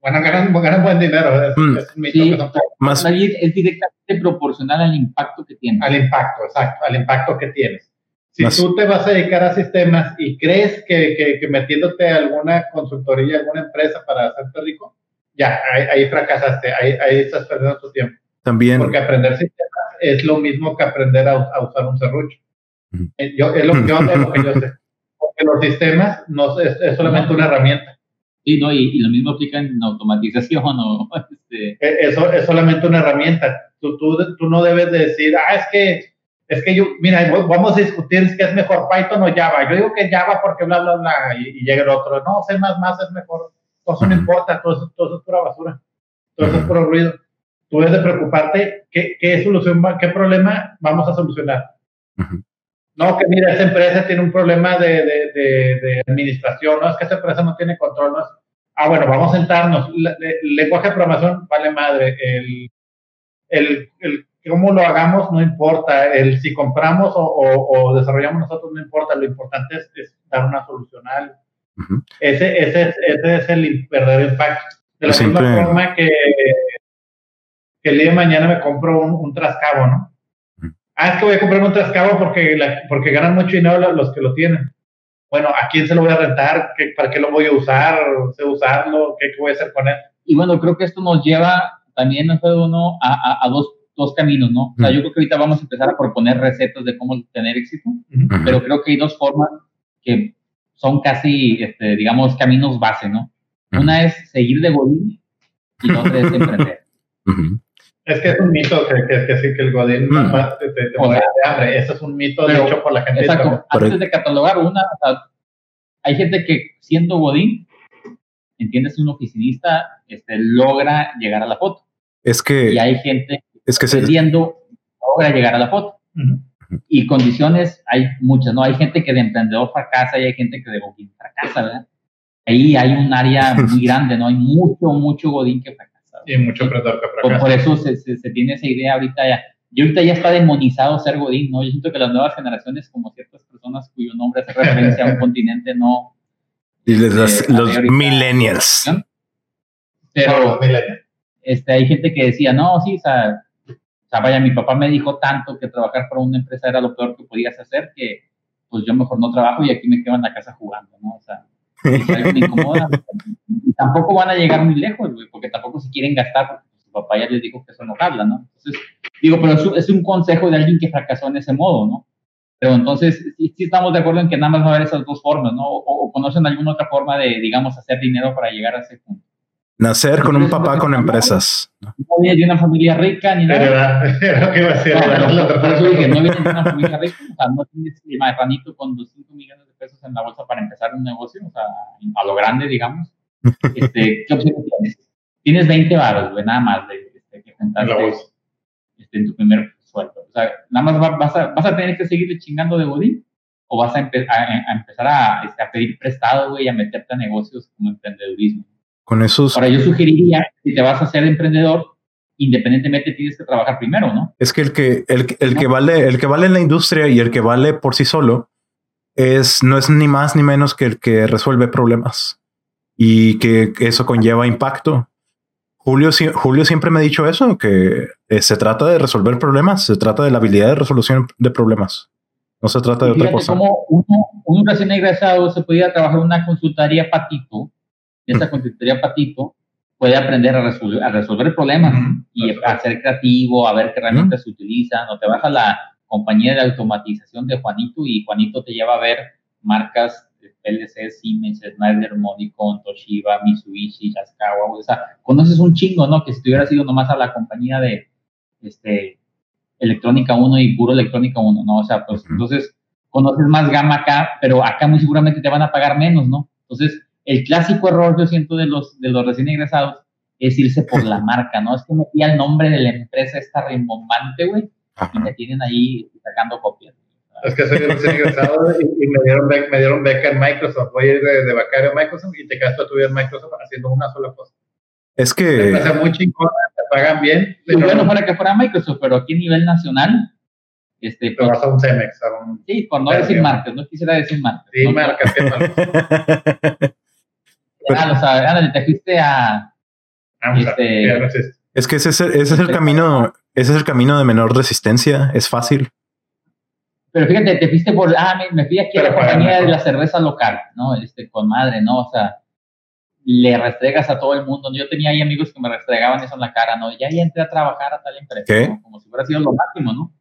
Bueno, ganan, ganan buen dinero. Es, mm. es, sí, más... es directamente proporcional al impacto que tienes. Al impacto, exacto, al impacto que tienes. Si tú te vas a dedicar a sistemas y crees que, que, que metiéndote a alguna consultoría, alguna empresa para hacerte rico, ya, ahí, fracasaste, ahí, ahí, estás perdiendo tu tiempo. También. Porque aprender sistemas es lo mismo que aprender a, usar un serrucho. Eh, yo, es lo, lo que yo sé. Porque los sistemas no es, es solamente una herramienta. Sí, no, y, lo mismo aplica en automatización o este... Eso es solamente una herramienta. Tú, tú, tú, no debes de decir, ah, es que, es que yo, mira, vamos a discutir si es mejor Python o Java. Yo digo que Java porque bla, bla, bla, y, y llega el otro, no, C++ es mejor. Eso no importa, todo eso, todo es pura basura, todo eso es puro ruido. tú debes de preocuparte qué, qué solución, qué problema vamos a solucionar. No, que mira, esa empresa tiene un problema de, de, de, administración, no es que esa empresa no tiene control, no es, ah, bueno, vamos a sentarnos, el lenguaje de programación vale madre, el, el, el cómo lo hagamos no importa, el si compramos o, o, desarrollamos nosotros no importa, lo importante es, dar una solución al. ese, ese, es, ese es el verdadero impacto. De la misma forma que, que el día de mañana me compro un, un trascabo, ¿no? Ah, es que voy a comprar un trascabo porque, porque ganan mucho dinero los que lo tienen. Bueno, ¿a quién se lo voy a rentar? ¿Qué, ¿Para qué lo voy a usar? ¿Sé usarlo? ¿Qué, voy a hacer con él? Y bueno, creo que esto nos lleva también, no uno, a, a, dos, dos, caminos, ¿no? O sea, yo creo que ahorita vamos a empezar a proponer recetas de cómo tener éxito, pero creo que hay dos formas que son casi, este, digamos, caminos base, ¿no? Una es seguir de Godín y la otra es emprender. Es que es un mito que, que, que sí, que el Godín mm. te, te, te muere de hambre. Eso es un mito de hecho por la gente. Exacto. Antes de catalogar una, o sea, hay gente que siendo Godín, entiendes, un oficinista, este, logra llegar a la foto. Es que. Y hay gente es que siendo logra llegar a la foto. Y condiciones hay muchas, ¿no? Hay gente que de emprendedor fracasa y hay gente que de Godín fracasa, ¿verdad? Ahí hay un área muy grande, ¿no? Hay mucho, mucho Godín que fracasa. Y mucho que fracasa. Por, eso se, se, tiene esa idea ahorita ya. Y ahorita ya está demonizado ser Godín, ¿no? Yo siento que las nuevas generaciones, como ciertas personas cuyo nombre hace referencia a un continente, no. Y les eh, los millennials. Pero este, hay gente que decía, no, sí, o sea, o sea, vaya, mi papá me dijo tanto que trabajar para una empresa era lo peor que podías hacer, que pues yo mejor no trabajo y aquí me quedo en la casa jugando, ¿no? O sea, me incomoda. Tampoco van a llegar muy lejos, güey, porque tampoco se quieren gastar, porque su papá ya les dijo que eso no habla, ¿no? Entonces, digo, pero es, un consejo de alguien que fracasó en ese modo, ¿no? Pero entonces, sí, estamos de acuerdo en que nada más va a haber esas dos formas, ¿no? O, o conocen alguna otra forma de, digamos, hacer dinero para llegar a ese punto. Nacer con un papá con empresas. No viene de una familia rica ni nada. Era que iba a ser. no viene de una familia rica, o sea, no tienes el marranito con 200 millones de pesos en la bolsa para empezar un negocio, o sea, a lo grande, digamos. Este, ¿Qué opciones tienes? Tienes 20 baros, güey, nada más de, este, que juntaste este, en tu primer sueldo. O sea, nada más vas, a, vas a tener que seguirle chingando de godín o vas a, a, empezar a, este, a pedir prestado, güey, y a meterte a negocios como emprendedurismo. Con esos... Ahora, yo sugeriría, si te vas a hacer emprendedor, independientemente tienes que trabajar primero, ¿no? Es que el que, el, el que vale, el que vale en la industria y el que vale por sí solo es, no es ni más ni menos que el que resuelve problemas y que, eso conlleva impacto. Julio, Julio siempre me ha dicho eso, que eh, se trata de resolver problemas, se trata de la habilidad de resolución de problemas. No se trata de otra cosa. Como uno, un recién egresado se podía trabajar en una consultoría patito esa consultoría patito puede aprender a resolver, a resolver problemas y a ser creativo, a ver qué herramientas se utilizan, o te vas a la compañía de automatización de Juanito y Juanito te lleva a ver marcas PLC, Siemens, Schneider, Modicon, Toshiba, Mitsubishi, Yaskawa, o sea, conoces un chingo, ¿no? Que si te hubieras ido nomás a la compañía de este, Electrónica 1 y puro Electrónica 1, ¿no? O sea, pues entonces conoces más gama acá, pero acá muy seguramente te van a pagar menos, ¿no? Entonces, el clásico error, yo siento, de los, de los recién ingresados es irse por la marca, ¿no? Es que metí el nombre de la empresa esta rimbombante, güey, y me tienen ahí sacando copias. Es que soy recién ingresado y, me, dieron beca, me dieron beca en Microsoft. Voy a ir de, de becario a Microsoft y te quedas toda tu vida en Microsoft haciendo una sola cosa. Es que. Es muy chingona, te pagan bien. Y bueno, fuera que fuera Microsoft, pero aquí a nivel nacional. Este, pero vas a un Cemex, a un. Sí, por no decir marcas, no quisiera decir marcas. Sí, marcas, qué. Ah, o sea, te fuiste a. Este, es que ese, ese es el camino, ese es el camino de menor resistencia, es fácil. Pero fíjate, te fuiste por, ah, me, fui aquí a la compañía de la cerveza local, ¿no? Este, con madre, ¿no? O sea, le restregas a todo el mundo. Yo tenía ahí amigos que me restregaban eso en la cara, ¿no? Ya, ya entré a trabajar a tal empresa, como si hubiera sido lo máximo, ¿no?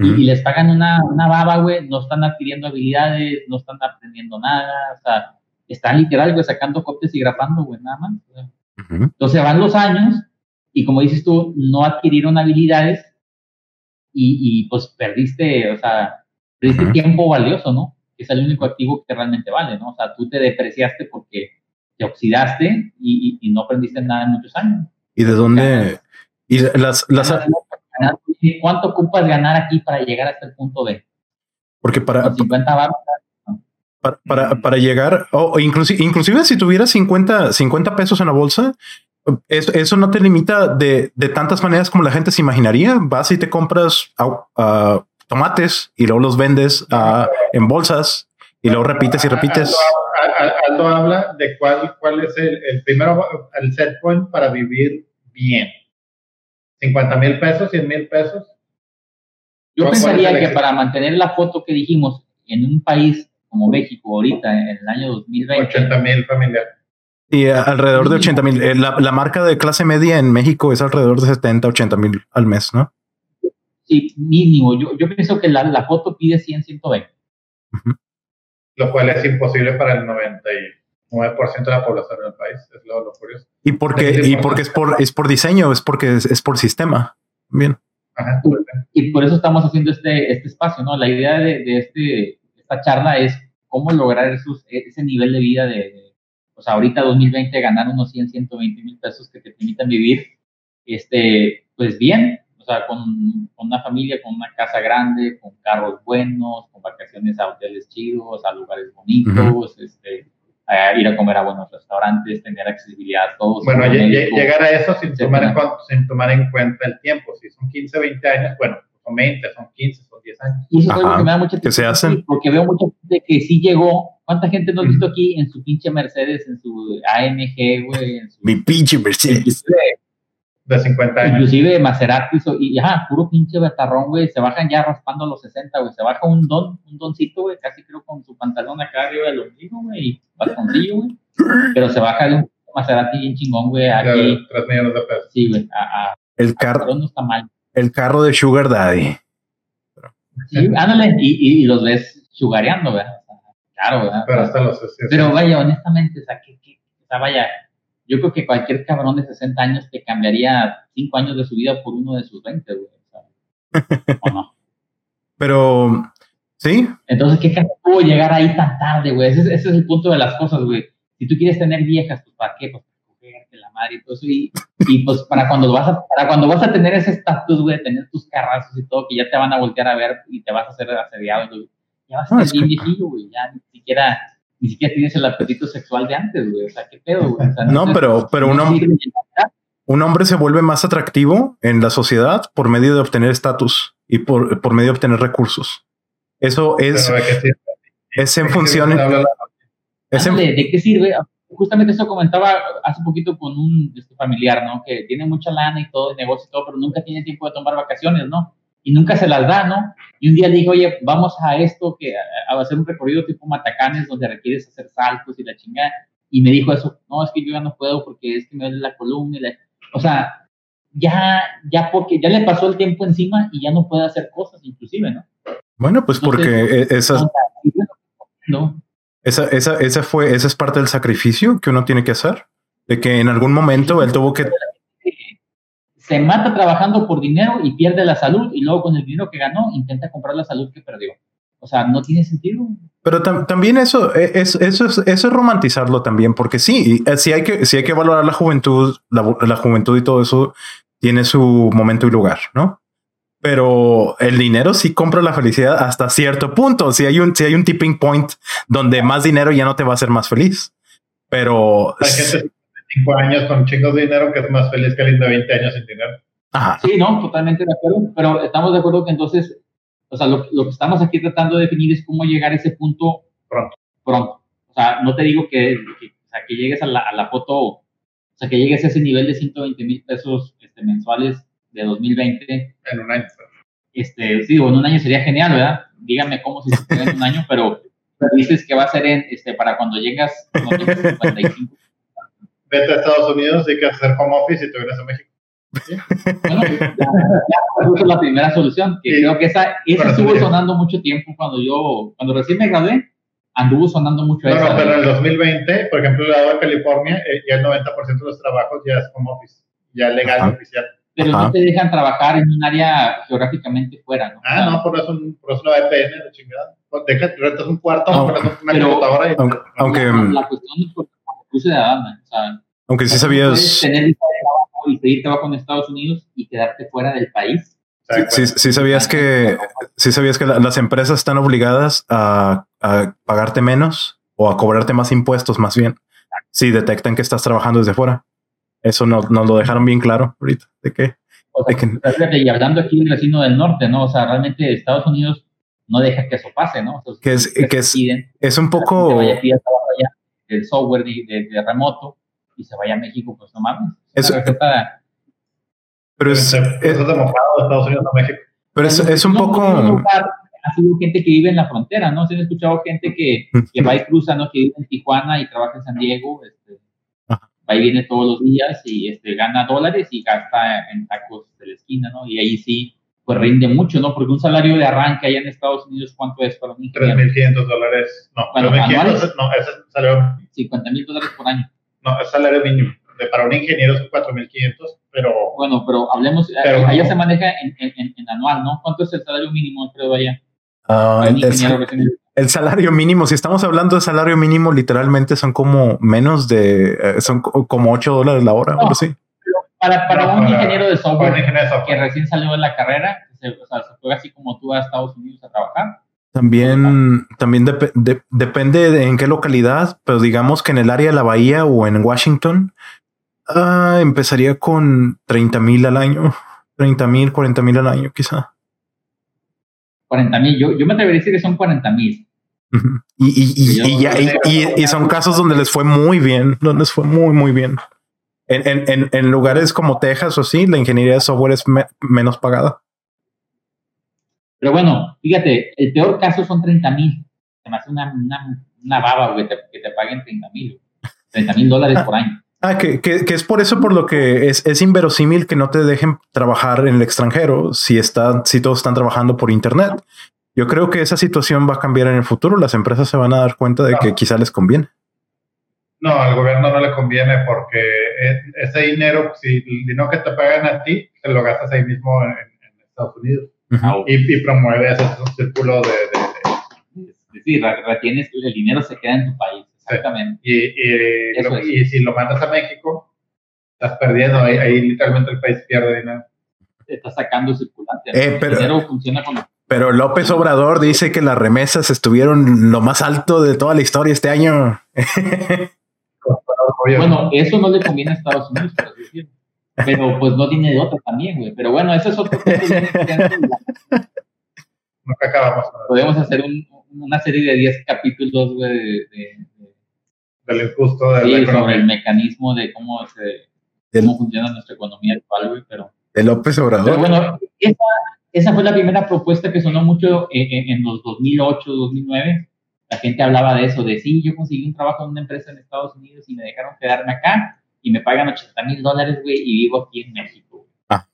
Y, les pagan una, una baba, güey, no están adquiriendo habilidades, no están aprendiendo nada, o sea, están literal, güey, sacando copias y grabando, güey, nada más. Entonces van los años y como dices tú, no adquirieron habilidades y, y pues perdiste, o sea, perdiste tiempo valioso, ¿no? Es el único activo que realmente vale, ¿no? O sea, tú te depreciaste porque te oxidaste y, y, no aprendiste nada en muchos años. ¿Y de dónde, Y las, las... ¿Cuánto ocupas ganar aquí para llegar hasta el punto B? Porque para... 50 barras, para, para, para, llegar, o inclusive, inclusive si tuvieras 50, 50 pesos en la bolsa, eso, eso no te limita de, de, tantas maneras como la gente se imaginaría. Vas y te compras uh, tomates y luego los vendes uh, en bolsas y luego repites y repites. Aldo, habla de cuál, cuál es el, el primero, el set point para vivir bien. 50 mil pesos, 100 mil pesos. Yo pensaría que para mantener la foto que dijimos en un país como México ahorita, en el año 2020. 80 mil familiares. Y alrededor de 80 mil. Eh, la, la, marca de clase media en México es alrededor de 70, 80 mil al mes, ¿no? Sí, mínimo. Yo, yo pienso que la, la foto pide 100, 120. Lo cual es imposible para el 99% de la población del país. Es lo, lo curioso. Y porque, y porque es por, es por diseño, es porque es, es por sistema. Bien. Ajá, y, por eso estamos haciendo este, este espacio, ¿no? La idea de, de este, esta charla es cómo lograr esos, ese nivel de vida de o sea, ahorita 2020 ganar unos 100, 120 mil pesos que te permitan vivir, este, pues bien, sea, con, con, una familia, con una casa grande, con carros buenos, con vacaciones a hoteles chidos, a lugares bonitos, este, a ir a comer a buenos restaurantes, tener accesibilidad a todos. Bueno, llegar a eso sin tomar, en, sin tomar en cuenta el tiempo. Si son 15, 20 años, bueno, son 20, son 15, son 10 años. Y eso es algo que me da mucha que se hacen. Porque veo mucha gente que sí llegó. ¿Cuánta gente no ha visto aquí en su pinche Mercedes, en su AMG, güey? Mi pinche Mercedes. De 50 años. Inclusive Maserati y, ajá, puro pinche betarrón, güey. Se bajan ya raspando los 60, güey. Se baja un don, un doncito, güey, casi creo con su pantalón acá arriba del ombligo, güey, y bastoncillo, güey. Pero se baja de un Maserati bien chingón, güey, aquí. 3 millones de pesos. Sí, güey. A, a, el carro. No está mal el carro de Sugar Daddy. Sí, ándale, y, y, los ves sugareando, ¿verdad? Claro, ¿verdad? Pero hasta los Pero vaya, honestamente, o sea, que, o sea, vaya, yo creo que cualquier cabrón de 60 años te cambiaría 5 años de su vida por uno de sus 20, güey. ¿O no? Pero, ¿sí? Entonces, ¿qué caso pudo llegar ahí tan tarde, güey? Ese, ese, es el punto de las cosas, güey. Si tú quieres tener viejas, pues ¿para qué? Pues la madre y todo eso. Y, y, pues para cuando vas a, para cuando vas a tener ese estatus, güey, tener tus carrazos y todo, que ya te van a voltear a ver y te vas a hacer asediado, güey. Ya vas a ser bien viejillo, güey. Ya ni siquiera, ni siquiera tienes el apetito sexual de antes, güey. O sea, qué pedo, güey. no, pero, pero un hombre, un hombre se vuelve más atractivo en la sociedad por medio de obtener estatus y por, por medio de obtener recursos. Eso es, es en función. Es en, ¿De qué sirve? justamente eso comentaba hace poquito con un este, familiar, ¿no? Que tiene mucha lana y todo, el negocio y todo, pero nunca tiene tiempo de tomar vacaciones, ¿no? Y nunca se las da, ¿no? Y un día le digo, oye, vamos a esto, que a, hacer un recorrido tipo Matacanes, donde requieres hacer saltos y la chingada. Y me dijo eso, no, es que yo ya no puedo porque es que me duele la columna. Y la... O sea, ya, ya porque ya le pasó el tiempo encima y ya no puede hacer cosas, inclusive, ¿no? Bueno, pues porque e, esas... No, esa, esa, esa fue, esa es parte del sacrificio que uno tiene que hacer. De que en algún momento él tuvo que. Se mata trabajando por dinero y pierde la salud, y luego con el dinero que ganó intenta comprar la salud que perdió. O sea, no tiene sentido. Pero también eso e, es, eso es, eso es romantizarlo también, porque sí, eh, sí hay que, sí hay que valorar la juventud, la, la juventud y todo eso tiene su momento y lugar, ¿no? pero el dinero sí compra la felicidad hasta cierto punto. Si hay un, si hay un tipping point donde más dinero ya no te va a hacer más feliz. Pero gente 5 años con chingos de dinero que es más feliz que alguien de 20 años sin dinero. Ajá. Sí, no, totalmente de acuerdo. Pero estamos de acuerdo que entonces, o sea, lo, lo que estamos aquí tratando de definir es cómo llegar a ese punto pronto. Pronto. O sea, no te digo que, que, o sea, que llegues a la, a la foto, o sea, que llegues a ese nivel de 120 mil pesos este, mensuales de 2020. En un año. Este, sí, en un año sería genial, ¿verdad? Dígame cómo si se puede en un año, pero dices que va a ser en, este, para cuando llegas a 55. Vete a Estados Unidos y que hacer home office y te vienes a México. Bueno, ya, ya, la primera solución, que creo que esa, esa estuvo sonando mucho tiempo cuando yo, cuando recién me gradué, anduvo sonando mucho no, esa. No, pero en el 2020, por ejemplo, el lado de California, eh, ya el 90% de los trabajos ya es home office, ya legal y oficial pero no te dejan trabajar en un área geográficamente fuera, ¿no? Ah, no, por eso, por eso no VPN, la chingada. Deja, rentas un cuarto, no, pones una pero, computadora y... Aunque, aunque la cuestión es porque cruce de banda, o sea... Aunque sí sabías... Tener trabajo y pedir trabajo en Estados Unidos y quedarte fuera del país. Sí, sí, sabías que, sí sabías que las empresas están obligadas a, pagarte menos o a cobrarte más impuestos, más bien, si detectan que estás trabajando desde fuera. Eso nos no lo dejaron bien claro ahorita, de que... Y hablando aquí del vecino del norte, ¿no? O sea, realmente Estados Unidos no deja que eso pase, ¿no? que es, que es, es, un poco... el software de, remoto y se vaya a México, pues no mames. Eso, pero es, es, es, de Estados Unidos a México. Pero es, es un poco... ha sido gente que vive en la frontera, ¿no? Se han escuchado gente que, que va y cruza, ¿no? Que vive en Tijuana y trabaja en San Diego, este, va y viene todos los días y este, gana dólares y gasta en tacos de la esquina, ¿no? Y ahí sí, pues rinde mucho, ¿no? Porque un salario de arranque allá en Estados Unidos, ¿cuánto es para un 3.500 dólares. No, bueno, anuales, no, ese es salario. 50 mil dólares por año. No, es salario mínimo. De, para un ingeniero es 4.500, pero... Bueno, pero hablemos, pero allá se maneja en, en, en, anual, ¿no? ¿Cuánto es el salario mínimo, creo, allá? Uh, el, el, salario mínimo, si estamos hablando de salario mínimo, literalmente son como menos de, eh, son como 8 dólares la hora, o así. Para, para, un ingeniero de software, que recién salió de la carrera, se, o sea, se fue así como tú a Estados Unidos a trabajar, también, también depende de en qué localidad, pero digamos que en el área de la bahía o en Washington, ah, empezaría con 30 mil al año, 30 mil, 40 mil al año quizá. 40 mil, yo, yo me atrevería a decir que son 40 mil. y, y, y, son casos donde les fue muy bien, donde les fue muy, muy bien. En, en, en, lugares como Texas o así, la ingeniería de software es menos pagada. Pero bueno, fíjate, el peor caso son 30 mil. Hace una, una, una baba, güey, que te paguen 30 mil. 30 mil dólares por año. Ah, que, que, que, es por eso por lo que es, es, inverosímil que no te dejen trabajar en el extranjero si, está, si todos están trabajando por Internet. Yo creo que esa situación va a cambiar en el futuro. Las empresas se van a dar cuenta de que quizá les conviene. No, al gobierno no le conviene porque ese dinero, si el dinero que te pagan a ti, te lo gastas ahí mismo en, en Estados Unidos y, promueve ese círculo de... de, sí, retienes el dinero, se queda en tu país, exactamente. Y, si lo mandas a México, estás perdiendo, ahí, literalmente el país pierde dinero. Está sacando circulante. Eh, pero, el dinero funciona con... Pero López Obrador dice que las remesas estuvieron lo más alto de toda la historia este año. bueno, eso no le conviene a Estados Unidos, por decirlo pero pues no tiene de otra también, güey. Pero bueno, eso es otro Nunca acabamos. Podemos hacer un, una serie de 10 capítulos, güey, de, de, del injusto de sí, sobre el mecanismo de cómo se cómo funciona nuestra economía actual, güey, pero de López Obrador. Pero bueno, esa, esa fue la primera propuesta que sonó mucho en, en, los 2008, 2009. La gente hablaba de eso, de sí, yo conseguí un trabajo en una empresa en Estados Unidos y me dejaron quedarme acá y me pagan 80 mil dólares, güey, y vivo aquí en México. Ah.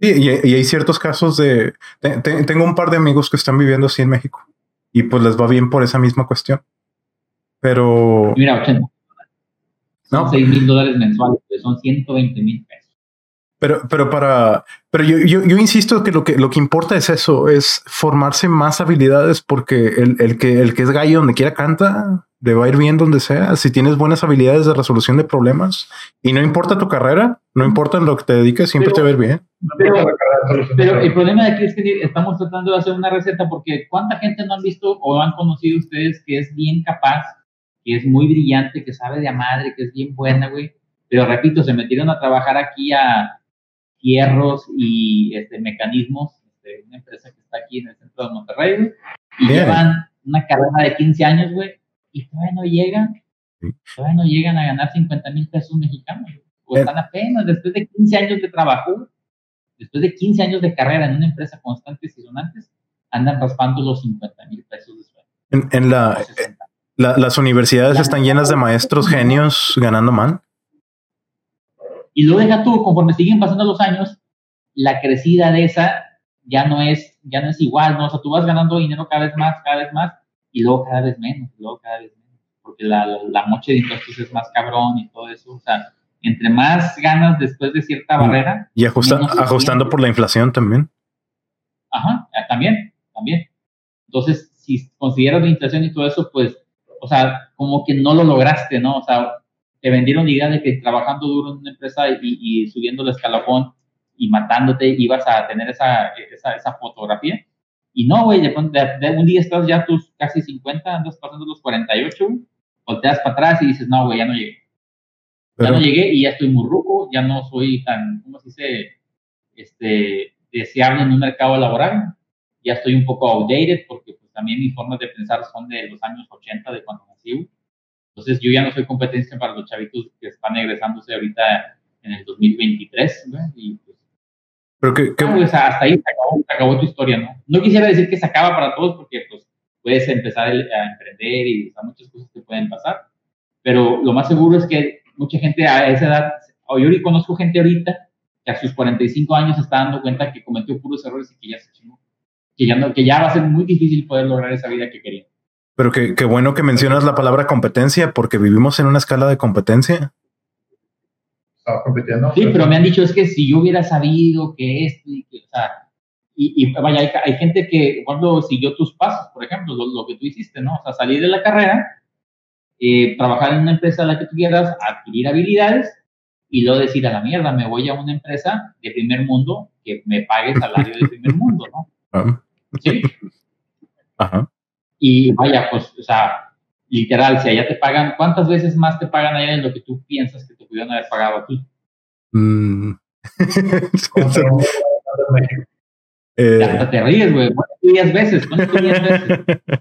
Sí, y, hay ciertos casos de... tengo un par de amigos que están viviendo así en México y pues les va bien por esa misma cuestión. Pero... Mira, 80. Son no. 6 mil dólares mensuales, son 120 mil pesos. Pero, pero para, pero yo, yo, yo, insisto que lo que lo que importa es eso, es formarse más habilidades, porque el, el que el que es gallo donde quiera canta, le va a ir bien donde sea. Si tienes buenas habilidades de resolución de problemas y no importa tu carrera, no importa en lo que te dediques, siempre te va a ir bien. Pero, el problema de aquí es que estamos tratando de hacer una receta porque cuánta gente no han visto o han conocido ustedes que es bien capaz, que es muy brillante, que sabe de a madre, que es bien buena, güey. Pero repito, se metieron a trabajar aquí a hierros y este, mecanismos de una empresa que está aquí en el centro de Monterrey, y llevan una carrera de 15 años, güey, y todavía no llegan, todavía no llegan a ganar 50 mil pesos mexicanos, o están apenas después de 15 años de trabajo, después de 15 años de carrera en una empresa constantes y sonantes, andan raspando los 50 mil pesos de En, la, las universidades están llenas de maestros genios ganando mal. Y luego deja tú, conforme siguen pasando los años, la crecida de esa ya no es, ya no es igual, ¿no? O sea, tú vas ganando dinero cada vez más, cada vez más, y luego cada vez menos, luego cada vez menos, porque la, la, moche de impuestos es más cabrón y todo eso, o sea, entre más ganas después de cierta mm. barrera. Y ajustando por la inflación también. Ajá, ah, también, también. Entonces, si consideras la inflación y todo eso, pues, o sea, como que no lo lograste, ¿no? O sea, te vendieron la idea de que trabajando duro en una empresa y, subiendo el escalafón y matándote ibas a tener esa, esa, esa fotografía. Y no, güey, de, de, un día estás ya tus casi 50, andas pasando los 48, volteas para atrás y dices, no, güey, ya no llegué. ya no llegué y ya estoy muy ruco, ya no soy tan, ¿cómo se dice? Este, deseable en un mercado laboral. Ya estoy un poco outdated porque pues, también mis formas de pensar son de los años 80, de cuando nací. Entonces yo ya no soy competencia para los chavitos que están egresándose ahorita en el 2023. Y pues, pero que, pues, hasta ahí se acabó, tu historia, ¿no? No quisiera decir que se acaba para todos porque pues puedes empezar a emprender y o muchas cosas que pueden pasar, pero lo más seguro es que mucha gente a esa edad, yo conozco gente ahorita que a sus 45 años se está dando cuenta que cometió puros errores y que ya se chingó, que ya, no, que ya va a ser muy difícil poder lograr esa vida que quería. Pero qué que bueno que mencionas la palabra competencia porque vivimos en una escala de competencia compitiendo. Sí, pero me han dicho es que si yo hubiera sabido que esto y que, o sea, y, vaya, hay, gente que cuando siguió tus pasos, por ejemplo, lo, que tú hiciste, ¿no? O sea, salir de la carrera, eh, trabajar en una empresa a la que tú quieras, adquirir habilidades y luego decir a la mierda, me voy a una empresa de primer mundo que me pague salario de primer mundo, ¿no? Ah. Sí. Ajá. Y vaya, pues, o sea, literal, si allá te pagan, ¿cuántas veces más te pagan allá de lo que tú piensas que te pudieron haber pagado aquí? Mm. eh. Hasta te ríes, güey. 10 veces, diez veces.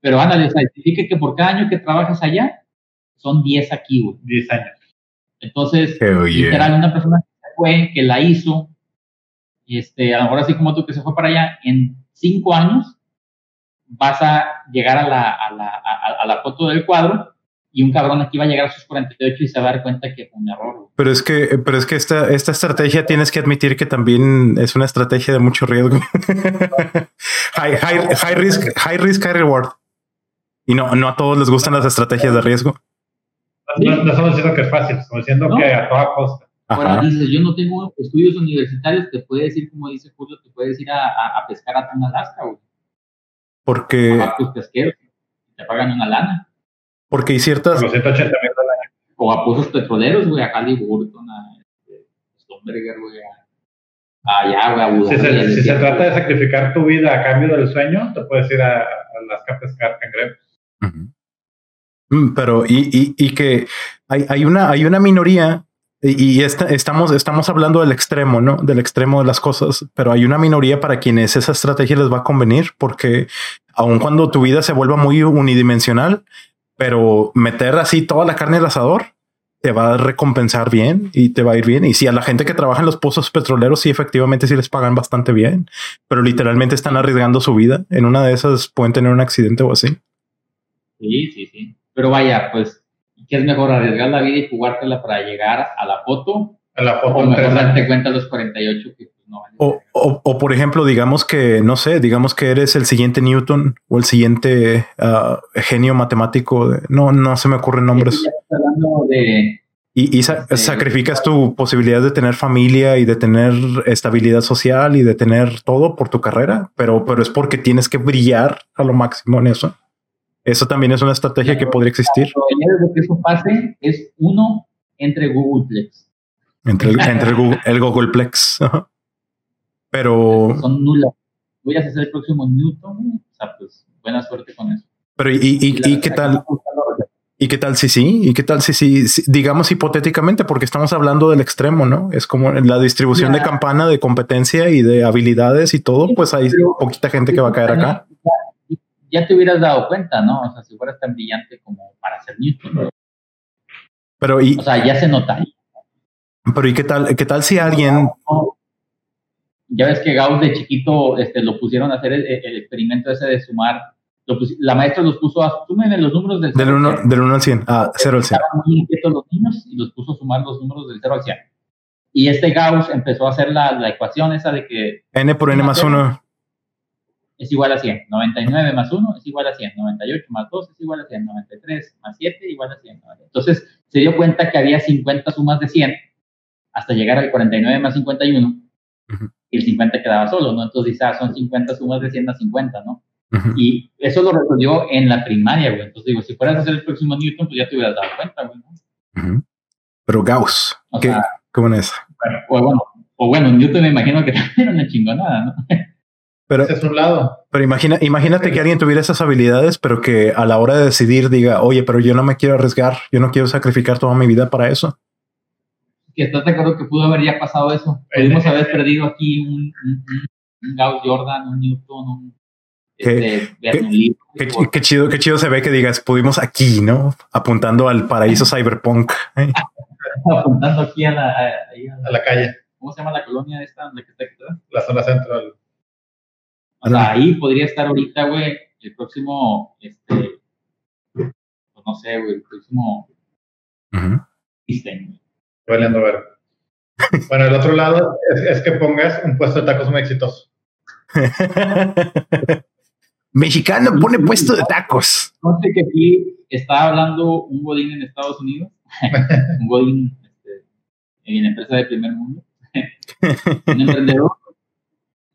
Pero ándale, significa que por cada año que trabajas allá, son 10 aquí, güey. 10 años. Entonces, literal, una persona que fue, que la hizo, este, a lo mejor así como tú que se fue para allá, en 5 años vas a llegar a la, a la, a, la foto del cuadro y un cabrón aquí va a llegar a sus 48 y se va a dar cuenta que fue un error. Pero es que, pero es que esta, esta estrategia tienes que admitir que también es una estrategia de mucho riesgo. high, high, risk, high risk, high reward. Y no, no a todos les gustan las estrategias de riesgo. No, no estamos diciendo que es fácil, estamos diciendo que a toda costa. Ahora dices, yo no tengo estudios universitarios, te puedes ir, como dice Julio, te puedes ir a, a, pescar a Alaska, güey. Porque. te pagan una lana. Porque hay ciertas. O a pozos petroleros, güey, a Halliburton, a Stomberger, güey, a allá, güey, a Si, se, si se, trata de sacrificar tu vida a cambio del sueño, te puedes ir a, las a pescar cangrejos. Mm, pero, y, y, y que hay, hay, una, hay una minoría y estamos, estamos hablando del extremo, ¿no? Del extremo de las cosas, pero hay una minoría para quienes esa estrategia les va a convenir porque aun cuando tu vida se vuelva muy unidimensional, pero meter así toda la carne al asador te va a recompensar bien y te va a ir bien. Y si a la gente que trabaja en los pozos petroleros, sí, efectivamente, sí les pagan bastante bien, pero literalmente están arriesgando su vida. En una de esas pueden tener un accidente o así. Sí, sí, sí. Pero vaya, pues ¿Qué es mejor arriesgar la vida y jugártela para llegar a la foto? A la foto. O mejor darte cuenta a los 48 que pues, o, o, o, por ejemplo, digamos que, no sé, digamos que eres el siguiente Newton o el siguiente uh, genio matemático. De, no, no se me ocurren nombres. De, y, y sa de, sacrificas tu posibilidad de tener familia y de tener estabilidad social y de tener todo por tu carrera, pero, pero es porque tienes que brillar a lo máximo en eso. Eso también es una estrategia que podría existir. Lo que eso pase es uno entre Googleplex. Entre el, entre el, Google, el Googleplex. Pero. Son nulas. Voy a hacer el próximo Newton. O sea, pues buena suerte con eso. Pero, ¿y, y, y, qué tal? ¿Y qué tal si sí? ¿Y qué tal si sí? digamos hipotéticamente, porque estamos hablando del extremo, ¿no? Es como la distribución de campana de competencia y de habilidades y todo, pues hay poquita gente que va a caer acá ya te hubieras dado cuenta, ¿no? O sea, si fueras tan brillante como para ser Newton. Pero y, o sea, ya se nota. Pero ¿y qué tal, qué tal si alguien... Ya ves que Gauss de chiquito este, lo pusieron a hacer el, experimento ese de sumar. la maestra los puso a sumen los números del 0 del 1 del 1 al 100. Ah, 0 al 100. Estaban muy inquietos los niños y los puso a sumar los números del 0 al 100. Y este Gauss empezó a hacer la, la ecuación esa de que... N por N más 1 es igual a 100. 99 más 1 es igual a 100. 98 más 2 es igual a 100. 93 más 7 igual a 100. Entonces se dio cuenta que había 50 sumas de 100 hasta llegar al 49 más 51 y el 50 quedaba solo, ¿no? Entonces dice, ah, son 50 sumas de 100 a 50, ¿no? Y eso lo resolvió en la primaria, güey. Entonces digo, si fueras a hacer el próximo Newton, pues ya te hubieras dado cuenta, güey. ¿no? Pero Gauss, ¿qué, ¿cómo es? Bueno, o bueno, o bueno, Newton me imagino que también era una chingonada, ¿no? Pero, Ese es un lado. Pero imagina, imagínate que alguien tuviera esas habilidades, pero que a la hora de decidir diga, oye, pero yo no me quiero arriesgar, yo no quiero sacrificar toda mi vida para eso. Que estás de acuerdo que pudo haber ya pasado eso. Pudimos haber perdido aquí un, un, Gauss Jordan, un Newton, un Qué, este, qué, chido, qué chido se ve que digas, pudimos aquí, ¿no? Apuntando al paraíso cyberpunk. ¿eh? Apuntando aquí a la, a, la, calle. ¿Cómo se llama la colonia esta? La, que está aquí la zona central. O sea, ahí podría estar ahorita, güey, el próximo, este, pues no sé, güey, el próximo uh Valiendo ver. Bueno, el otro lado es, es que pongas un puesto de tacos muy exitoso. Mexicano pone puesto de tacos. No sé que aquí está hablando un Godín en Estados Unidos, un Godín este, en empresa de primer mundo, un emprendedor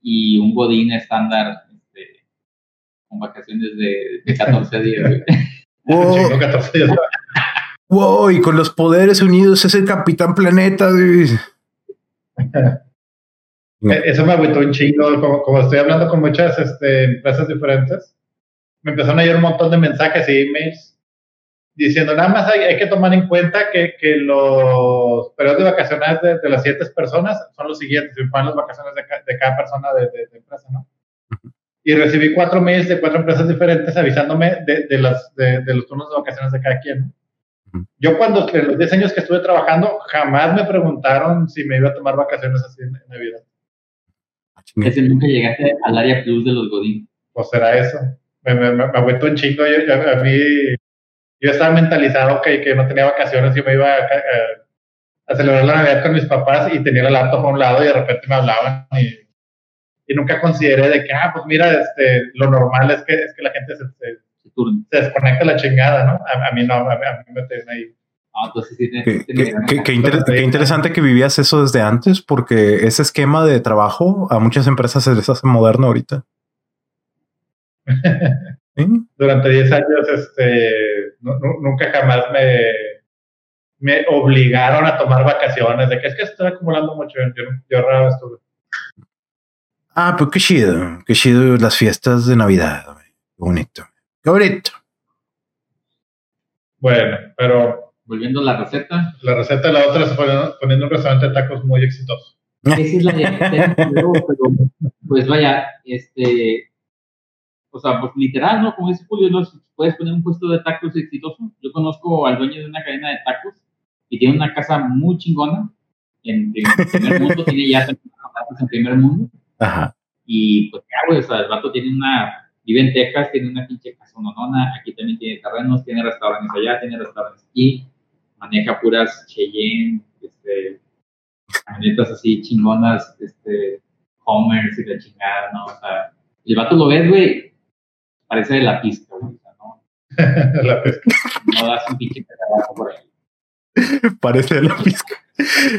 y un Godín estándar este, con vacaciones de, 14 días. Wow. 14 días. wow, y con los poderes unidos es el Capitán Planeta. Eh, eso me agüitó un chingo, como, estoy hablando con muchas este, empresas diferentes, me empezaron a llegar un montón de mensajes y emails diciendo, nada más hay, que tomar en cuenta que, que, los periodos de vacaciones de, las siete personas son los siguientes, y las vacaciones de, de, cada persona de, empresa, ¿no? Y recibí cuatro mails de cuatro empresas diferentes avisándome de, las, de, los turnos de vacaciones de cada quien. Yo cuando, en los 10 años que estuve trabajando, jamás me preguntaron si me iba a tomar vacaciones así en Navidad. Ese nunca llegaste al área plus de los Godín. Pues será eso. Me, me, me, me un chingo. Yo, a mí, yo estaba mentalizado que, que no tenía vacaciones y me iba a, a, celebrar la Navidad con mis papás y tenía la laptop a un lado y de repente me hablaban y, y nunca consideré de que, ah, pues mira, este, lo normal es que, es que la gente se, se, se desconecta la chingada, ¿no? A, mí no, a, mí me tienen ahí Ah, qué, interesante que vivías eso desde antes, porque ese esquema de trabajo a muchas empresas se les hace moderno ahorita. Durante 10 años, este, nunca jamás me, me obligaron a tomar vacaciones, de que es que estoy acumulando mucho, yo, yo raro estuve. Ah, pues qué chido, qué chido las fiestas de Navidad, qué bonito, qué bonito. Bueno, pero volviendo a la receta. La receta, la otra es poniendo, un restaurante de tacos muy exitoso. Esa es la de pero, pues vaya, este, o sea, pues literal, ¿no? Como dice Julio, ¿no? puedes poner un puesto de tacos exitoso. Yo conozco al dueño de una cadena de tacos y tiene una casa muy chingona en, primer mundo, tiene ya tacos en primer mundo. Ajá. Y pues, ya, güey, o sea, el vato tiene una vive en Texas, tiene una pinche casa nonona, aquí también tiene terrenos, tiene restaurantes allá, tiene restaurantes aquí, maneja puras Cheyenne, este, camionetas así chingonas, este, Homers y la chingada, ¿no? O sea, el vato lo ves, güey, parece de la pista, güey, ¿no? la No das un pinche trabajo por ahí. Parece de la pizca.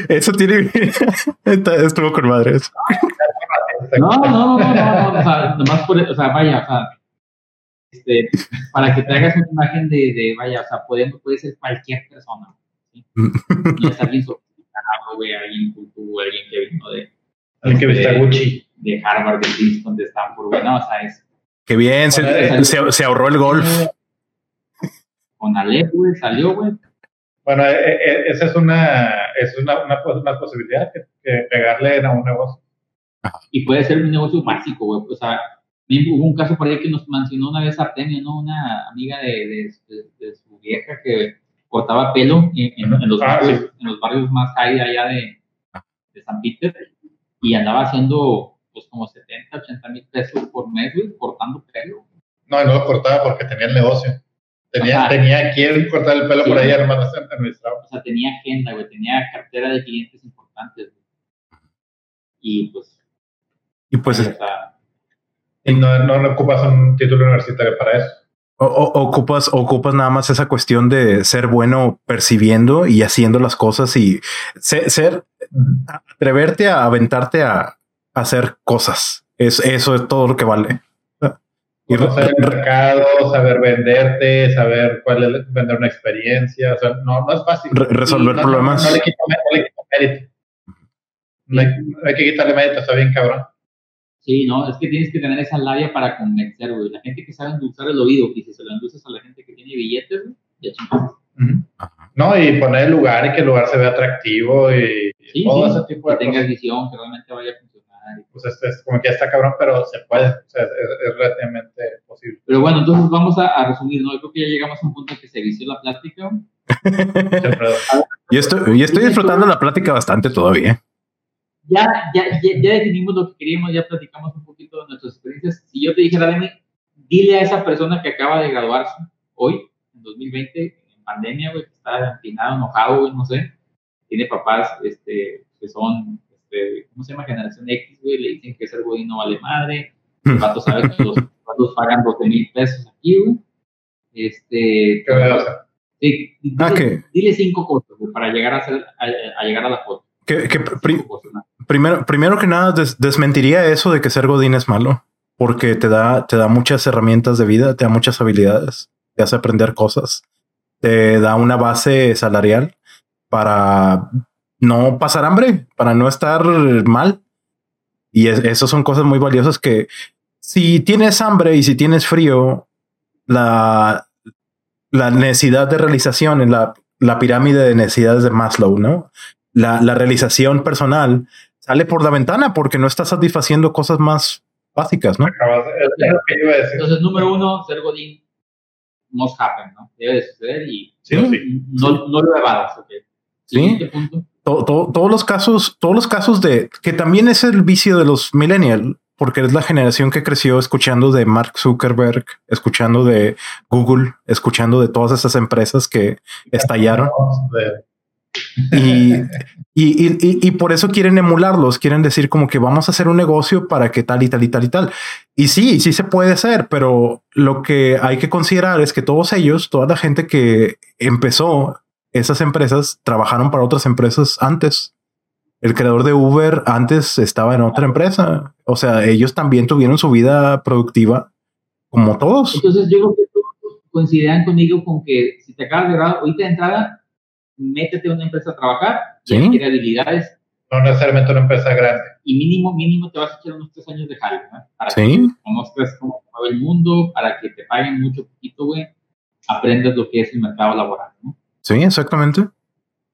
Eso tiene. Estuvo con madre eso. No, no, no, no, no, o sea, nomás por, o sea, vaya, o sea, este, para que te hagas una imagen de, de vaya, o sea, puede, puede ser cualquier persona, ¿sí? No es alguien sofisticado, güey, alguien culto, alguien que vino de... Alguien que viste Gucci. De Harvard, de Princeton, de Stanford, güey, no, o sea, es... Qué bien, se, se, se ahorró el golf. Con Alep, güey, salió, güey. Bueno, e, e, esa es una, es una, una, una posibilidad que, que pegarle a un negocio. Y puede ser un negocio básico, güey. O sea, hubo un caso por ahí que nos mencionó una vez Artemio, ¿no? Una amiga de, de, su vieja que cortaba pelo en, los, ah, barrios, en los barrios más high allá de, de San Peter y andaba haciendo pues como 70, 80 mil pesos por mes, güey, cortando pelo. No, no lo cortaba porque tenía el negocio. Tenía, tenía quien cortar el pelo por ahí, hermano, O sea, tenía agenda, güey, tenía cartera de clientes importantes, Y pues y pues... y no, no, ocupas un título universitario para eso. O, ocupas, ocupas nada más esa cuestión de ser bueno percibiendo y haciendo las cosas y ser, atreverte a aventarte a, hacer cosas. Es, eso es todo lo que vale. Conocer el mercado, saber venderte, saber cuál es vender una experiencia. O sea, no, no es fácil. resolver problemas. No, le quito, mérito. No hay, hay, que quitarle mérito, está bien cabrón. Sí, no, es que tienes que tener esa labia para convencer, güey. La gente que sabe endulzar el oído, y si se lo endulzas a la gente que tiene billetes, ya chingados. No, y poner el lugar y que el lugar se vea atractivo y todo ese tipo de que tengas visión, que realmente vaya a funcionar. Pues es, es, como que ya está cabrón, pero se puede, o sea, es, es, relativamente posible. Pero bueno, entonces vamos a, a, resumir, ¿no? Yo creo que ya llegamos a un punto en que se vició la plática. y, estoy, y estoy disfrutando la plática bastante todavía ya, ya, ya, definimos lo que queríamos, ya platicamos un poquito de nuestras experiencias. Si yo te dijera, Dani, dile a esa persona que acaba de graduarse hoy, en 2020, en pandemia, güey, que está empinado, enojado, güey, no sé, tiene papás este, que son, este, ¿cómo se llama? Generación X, güey, le dicen que ser güey no vale madre, el pato sabe que los patos pagan 12 mil pesos aquí, güey. Este, sí, dile, ah, dile, cinco cosas güey, para llegar a, hacer, a, llegar a la foto. Que, que primero, primero que nada, desmentiría eso de que ser Godín es malo, porque te da, te da muchas herramientas de vida, te da muchas habilidades, te hace aprender cosas, te da una base salarial para no pasar hambre, para no estar mal. Y eso son cosas muy valiosas que si tienes hambre y si tienes frío, la, la necesidad de realización en la, la pirámide de necesidades de Maslow, ¿no? La, la realización personal sale por la ventana porque no está satisfaciendo cosas más básicas, ¿no? Entonces, número uno, ser Godín must happen, ¿no? Debe de suceder y no, no, lo evadas, Sí. Todos los casos, todos los casos de que también es el vicio de los millennials, porque es la generación que creció escuchando de Mark Zuckerberg, escuchando de Google, escuchando de todas esas empresas que estallaron. Y, y, y, por eso quieren emularlos, quieren decir como que vamos a hacer un negocio para que tal y tal y tal y tal. Y sí, sí se puede hacer, pero lo que hay que considerar es que todos ellos, toda la gente que empezó esas empresas, trabajaron para otras empresas antes. El creador de Uber antes estaba en otra empresa. O sea, ellos también tuvieron su vida productiva como todos. Entonces yo creo que coincidirán conmigo con que si te acabas de grabar ahorita de entrada, métete a una empresa a trabajar, ¿Sí? adquiere habilidades. No necesariamente una empresa grande. Y mínimo, mínimo te vas a echar unos tres años de jale, ¿no? Para ¿Sí? que conozcas cómo se mueve el mundo, para que te paguen mucho poquito, güey, aprendas lo que es el mercado laboral, ¿no? Sí, exactamente.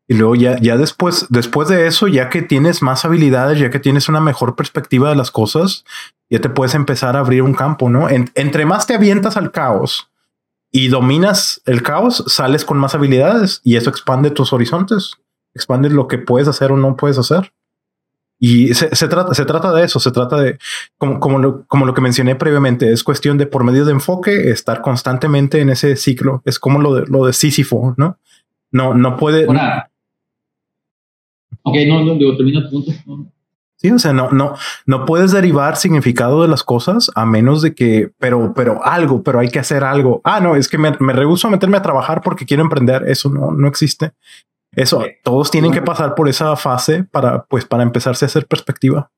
Y luego ya, ya después, después de eso, ya que tienes más habilidades, ya que tienes una mejor perspectiva de las cosas, ya te puedes empezar a abrir un campo, ¿no? entre más te avientas al caos, y dominas el caos, sales con más habilidades y eso expande tus horizontes, expande lo que puedes hacer o no puedes hacer. Y se, trata, se trata de eso, se trata de, como, como, lo, como lo que mencioné previamente, es cuestión de por medio de enfoque, estar constantemente en ese ciclo. Es como lo de, lo de Sísifo, ¿no? No, no puede. Ok, no, no, digo, termino tu punto. Sí, o sea, no, no, no puedes derivar significado de las cosas a menos de que, pero, pero algo, pero hay que hacer algo. Ah, no, es que me, me rehuso a meterme a trabajar porque quiero emprender. Eso no, no existe. Eso, todos tienen que pasar por esa fase para, pues, para empezarse a hacer perspectiva.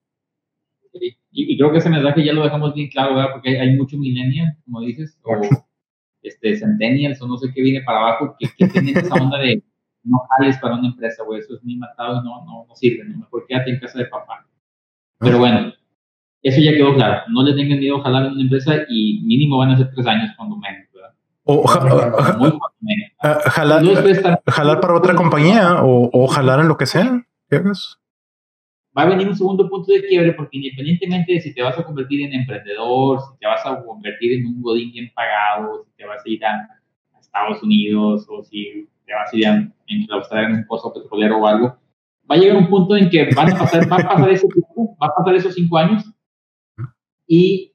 Y, y creo que ese mensaje ya lo dejamos bien claro, ¿verdad? Porque hay mucho millennial, como dices, o este, centennials, o no sé qué viene para abajo, que, que tienen esa onda de no jales para una empresa, güey, eso es muy matado y no, no, no sirve, ¿no? Mejor quédate en casa de papá. Pero bueno, eso ya quedó claro. No le tengan miedo a jalar en una empresa y mínimo van a ser tres años cuando menos. O jalar, para otra compañía o, o, jalar en lo que sea. Va a venir un segundo punto de quiebre porque independientemente de si te vas a convertir en emprendedor, si te vas a convertir en un godín bien pagado, si te vas a ir a, Estados Unidos o si te vas a ir a, a en un pozo petrolero o algo, va a llegar un punto en que van a pasar, va a pasar ese tiempo, va a pasar esos cinco años y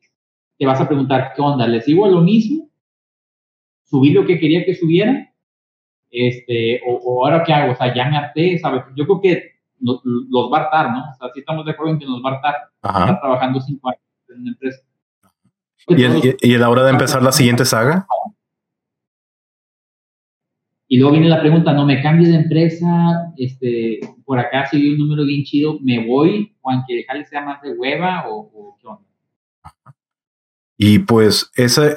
te vas a preguntar, ¿qué onda? ¿Les sigo lo mismo? ¿Subí lo que quería que subiera? Este, o, ahora qué hago? O sea, ya me harté, ¿sabes? Yo creo que los, va a hartar, ¿no? O sea, si estamos de acuerdo en que nos va a estar trabajando cinco años en una empresa. ¿Y, y a la hora de empezar la siguiente saga? Y luego viene la pregunta, no me cambies de empresa, este, por acá si un número bien chido, me voy, o aunque dejarle sea más de hueva, o, qué onda. Y pues ese,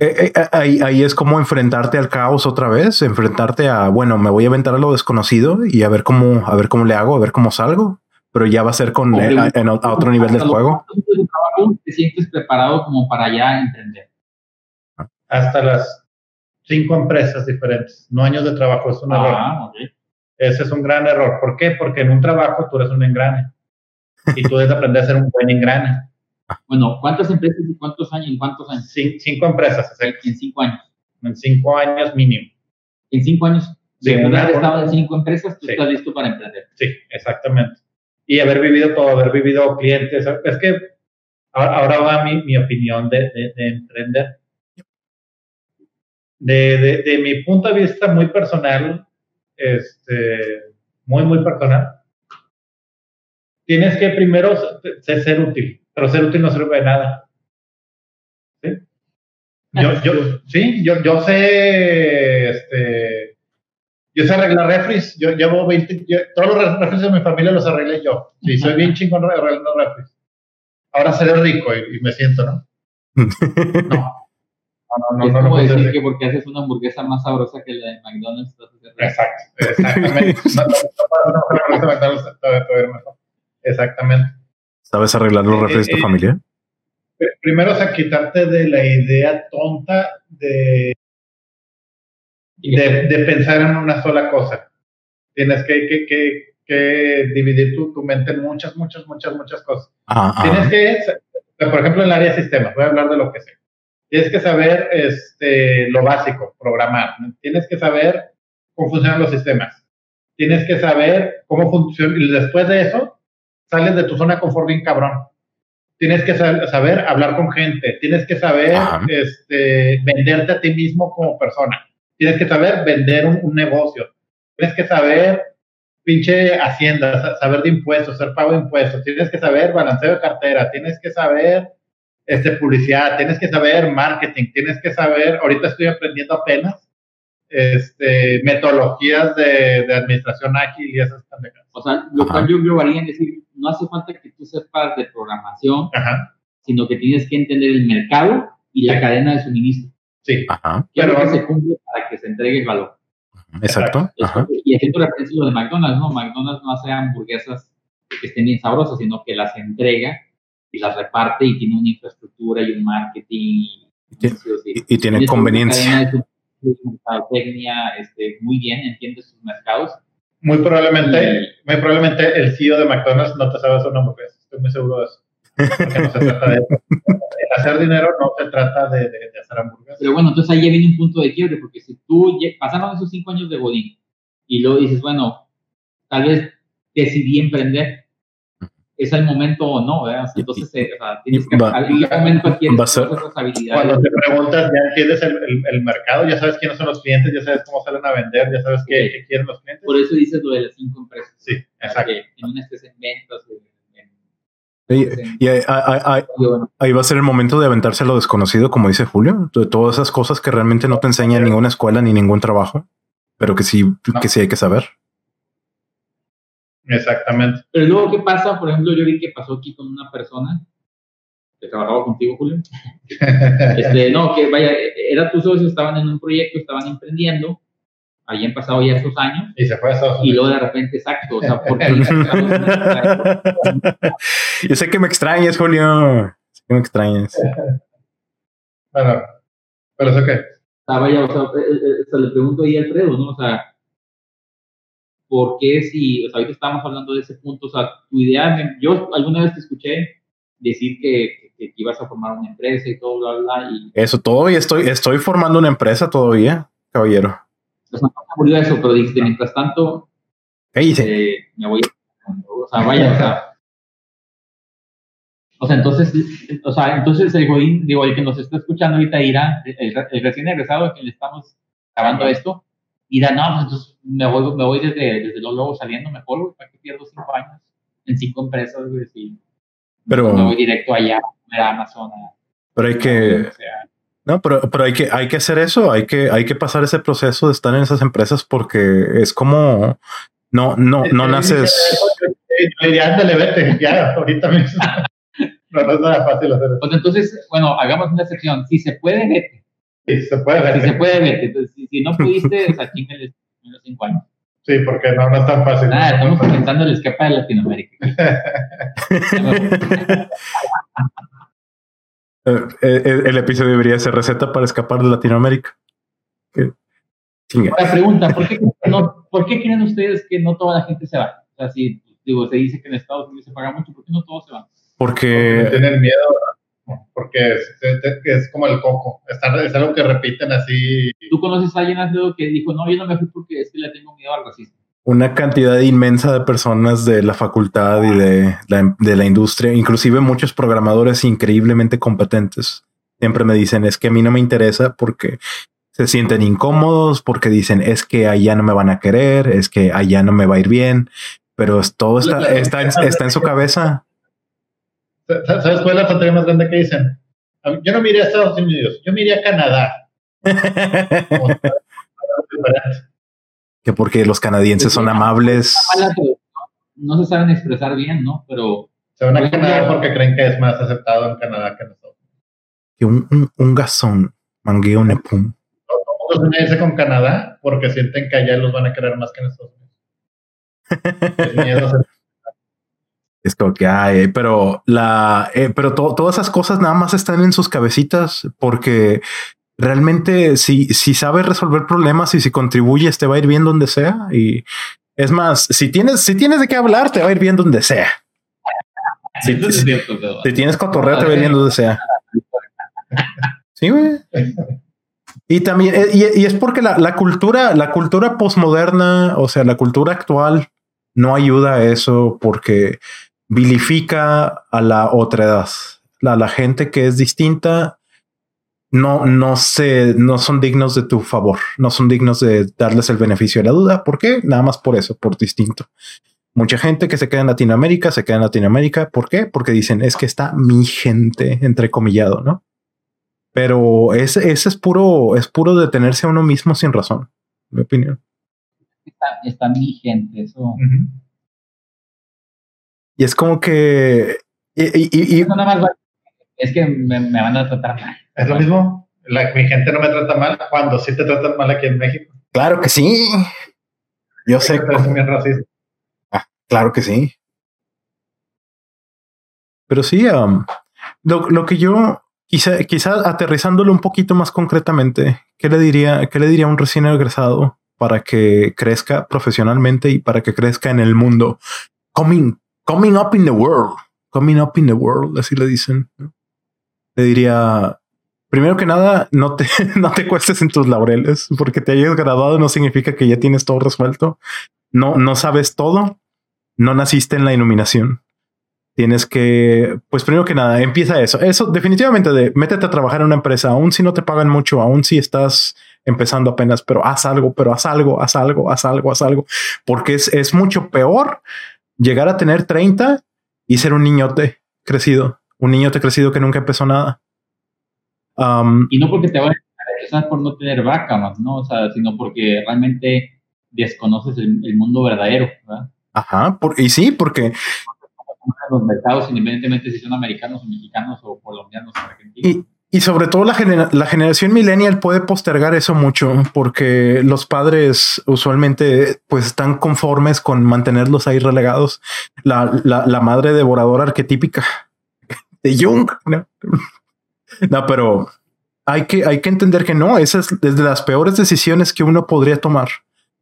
eh, eh, ahí, ahí, es como enfrentarte al caos otra vez, enfrentarte a, bueno, me voy a aventar a lo desconocido y a ver cómo, a ver cómo le hago, a ver cómo salgo, pero ya va a ser con a, otro nivel del juego. ¿Te sientes preparado como para ya emprender? Hasta las cinco empresas diferentes, no años de trabajo, es un error. Ah, Ese es un gran error. ¿Por qué? Porque en un trabajo tú eres un engrane y tú debes aprender a ser un buen engrane. Bueno, ¿cuántas empresas y cuántos años? ¿En cuántos años? cinco empresas. En cinco años. En cinco años mínimo. En cinco años. De una vez estado en cinco empresas, tú estás listo para emprender. Sí, exactamente. Y haber vivido todo, haber vivido clientes. Es que ahora, va mi, mi opinión de, de, de emprender. De, de, de, mi punto de vista muy personal, este, muy, muy personal, tienes que primero ser útil pero ser útil no sirve de nada. ¿Sí? Yo, yo, sí, yo, yo sé, este, yo sé arreglar refris, yo llevo 20, todos los refris de mi familia los arreglé yo. Sí, soy bien chingón arreglando refris. Ahora seré rico y, me siento, ¿no? no. No, no, es no, como decir que porque haces una hamburguesa más sabrosa que la de McDonald's. Exacto, exactamente. Exactamente. ¿Sabes arreglar los eh, refres de tu eh, familia? Primero, o sea, quitarte de la idea tonta de, de, pensar en una sola cosa. Tienes que, que, que, que dividir tu, tu, mente en muchas, muchas, muchas, muchas cosas. Tienes que, por ejemplo, en el área de sistemas, voy a hablar de lo que sé. Tienes que saber este, lo básico, programar. Tienes que saber cómo funcionan los sistemas. Tienes que saber cómo funciona. Y después de eso, sales de tu zona de confort bien cabrón. Tienes que saber hablar con gente, tienes que saber este, venderte a ti mismo como persona, tienes que saber vender un, negocio, tienes que saber pinche hacienda, saber de impuestos, ser pago de impuestos, tienes que saber balanceo de cartera, tienes que saber este, publicidad, tienes que saber marketing, tienes que saber, ahorita estoy aprendiendo apenas, este, metodologías de, de administración ágil y esas pendejadas. O sea, lo cual yo probaría en decir, no hace falta que tú sepas de programación, sino que tienes que entender el mercado y la cadena de suministro. Sí. Ajá. Pero se cumple para que se entregue el valor. Exacto. Y haciendo referencia a lo de McDonald's, ¿no? McDonald's no hace hamburguesas que estén bien sabrosas, sino que las entrega y las reparte y tiene una infraestructura y un marketing. Y, tiene conveniencia. Mercadotecnia este, muy bien, entiende sus mercados muy probablemente, muy probablemente el CEO de McDonald's no te sabe hacer una hamburguesa. Estoy muy seguro de eso. Porque no se trata de. El hacer dinero no se trata de, de, hacer hamburguesas. Pero bueno, entonces ahí ya viene un punto de quiebre, porque si tú pasaron esos cinco años de Godín y luego dices, bueno, tal vez decidí emprender, es el momento o no, ¿verdad? Entonces, eh, o sea, tienes que, va, momento adquieres esas habilidades. Cuando te preguntas, ya entiendes el, el, mercado, ya sabes quiénes son los clientes, ya sabes cómo salen a vender, ya sabes qué, qué quieren los clientes. Por eso dices lo de las cinco empresas. Sí, exacto. en un estés en ventas, y, ahí, ahí, ahí, va a ser el momento de aventarse a lo desconocido, como dice Julio, de todas esas cosas que realmente no te enseña ninguna escuela ni ningún trabajo, pero que sí, que sí hay que saber. Exactamente. Pero luego, ¿qué pasa? Por ejemplo, yo vi que pasó aquí con una persona que trabajaba contigo, Julio. este, no, que vaya, era tus socios, estaban en un proyecto, estaban emprendiendo, habían pasado ya esos años. Y se fue a Y luego de repente, exacto, o sea, porque... yo sé que me extrañas, Julio. Sé que me extrañas. bueno, pero eso qué. Ah, vaya, o sea, eh, eh, o sea, le pregunto ahí a Alfredo, ¿no? O sea, ¿por qué si, o sea, ahorita estamos hablando de ese punto, o sea, tu idea, yo alguna vez te escuché decir que, que, ibas a formar una empresa y todo, bla, bla, y... Eso, todavía estoy, estoy formando una empresa todavía, caballero. Pues no murió eso, pero dijiste, mientras tanto, ¿Qué hice? Eh, me voy o sea, vaya, o sea, o sea, entonces, o sea, entonces el Godín, digo, el que nos está escuchando ahorita irá, el, el recién egresado que le estamos grabando esto, dirá, no, pues entonces me voy, me voy desde, desde luego saliendo mejor, ¿para que pierdo cinco años en cinco empresas, güey? Si pero, me voy directo allá, a Amazon. Pero hay que... No, pero, pero hay que hay que hacer eso, hay que hay que pasar ese proceso de estar en esas empresas porque es como no no no naces. Ya, vete, ya ahorita mismo. No, no es nada fácil hacer Pues entonces, bueno, hagamos una excepción. Si se puede, vete. Sí, se puede, vete. Si se puede, vete. Entonces, si, no pudiste, o sea, los cinco años. Sí, porque no, no es tan fácil. Ah, estamos comenzando el escape de Latinoamérica. Eh, eh, el, episodio debería ser receta para escapar de Latinoamérica. La pregunta, ¿por qué, no, ¿por qué creen ustedes que no toda la gente se va? O sea, si digo, se dice que en Estados Unidos se paga mucho, ¿por qué no todos se van? Porque... tienen miedo, porque es, es, como el coco, es, es, algo que repiten así. ¿Tú conoces a alguien que dijo, no, yo no me fui porque es que le tengo miedo al racismo? Una cantidad inmensa de personas de la facultad y de la, de la industria, inclusive muchos programadores increíblemente competentes, siempre me dicen, es que a mí no me interesa porque se sienten incómodos, porque dicen, es que allá no me van a querer, es que allá no me va a ir bien, pero todo está, está, está en su cabeza. ¿Sabes cuál es la tontería más grande que dicen? Yo no miré a Estados Unidos, yo miré a Canadá. que porque los canadienses son amables. No se saben expresar bien, ¿no? Pero. Se van a Canadá porque creen que es más aceptado en Canadá que nosotros. Que un, un, un gasón, mangueo nepum. Todos unirse con Canadá porque sienten que allá los van a querer más que nosotros. El miedo es como que hay, pero la, eh, pero todas esas cosas nada más están en sus cabecitas porque realmente si, si sabes resolver problemas y si contribuyes te va a ir bien donde sea. Y es más, si tienes, si tienes de qué hablar, te va a ir bien donde sea. Si, tienes cotorreo, te va a ir bien donde sea. Sí, güey. Y también, eh, y, es porque la, la cultura, la cultura postmoderna, o sea, la cultura actual, no ayuda a eso porque vilifica a la otra edad. La, la gente que es distinta no, no se, no son dignos de tu favor, no son dignos de darles el beneficio de la duda. ¿Por qué? Nada más por eso, por distinto. Mucha gente que se queda en Latinoamérica se queda en Latinoamérica. ¿Por qué? Porque dicen es que está mi gente, entrecomillado, ¿no? Pero ese, ese es puro, es puro detenerse a uno mismo sin razón, mi opinión. Está, mi gente, eso. Y es como que. Y, es que me, van a tratar mal. Es lo mismo. mi gente no me trata mal cuando sí te tratan mal aquí en México. Claro que sí. Yo sé. Que ah, claro que sí. Pero sí, um, lo, que yo quizá, quizá aterrizándolo un poquito más concretamente, ¿qué le diría, qué le diría a un recién egresado para que crezca profesionalmente y para que crezca en el mundo? Coming, coming up in the world, coming up in the world, así le dicen. Le diría, primero que nada, no te, no te cuestes en tus laureles, porque te hayas graduado no significa que ya tienes todo resuelto. No, no sabes todo, no naciste en la iluminación. Tienes que, pues primero que nada, empieza eso. Eso definitivamente de métete a trabajar en una empresa, aún si no te pagan mucho, aún si estás empezando apenas, pero haz algo, pero haz algo, haz algo, haz algo, haz algo, porque es, es mucho peor llegar a tener 30 y ser un niñote crecido, un niñote crecido que nunca empezó nada. y no porque te vayas a por no tener vaca más, ¿no? O sea, sino porque realmente desconoces el, mundo verdadero, ¿verdad? Ajá, por, y sí, porque los mercados, independientemente si son americanos o mexicanos o colombianos o argentinos. Y sobre todo la, la, generación millennial puede postergar eso mucho porque los padres usualmente pues están conformes con mantenerlos ahí relegados. La, la, la madre devoradora arquetípica de Jung. No, no pero hay que, hay que entender que no, esa es de las peores decisiones que uno podría tomar.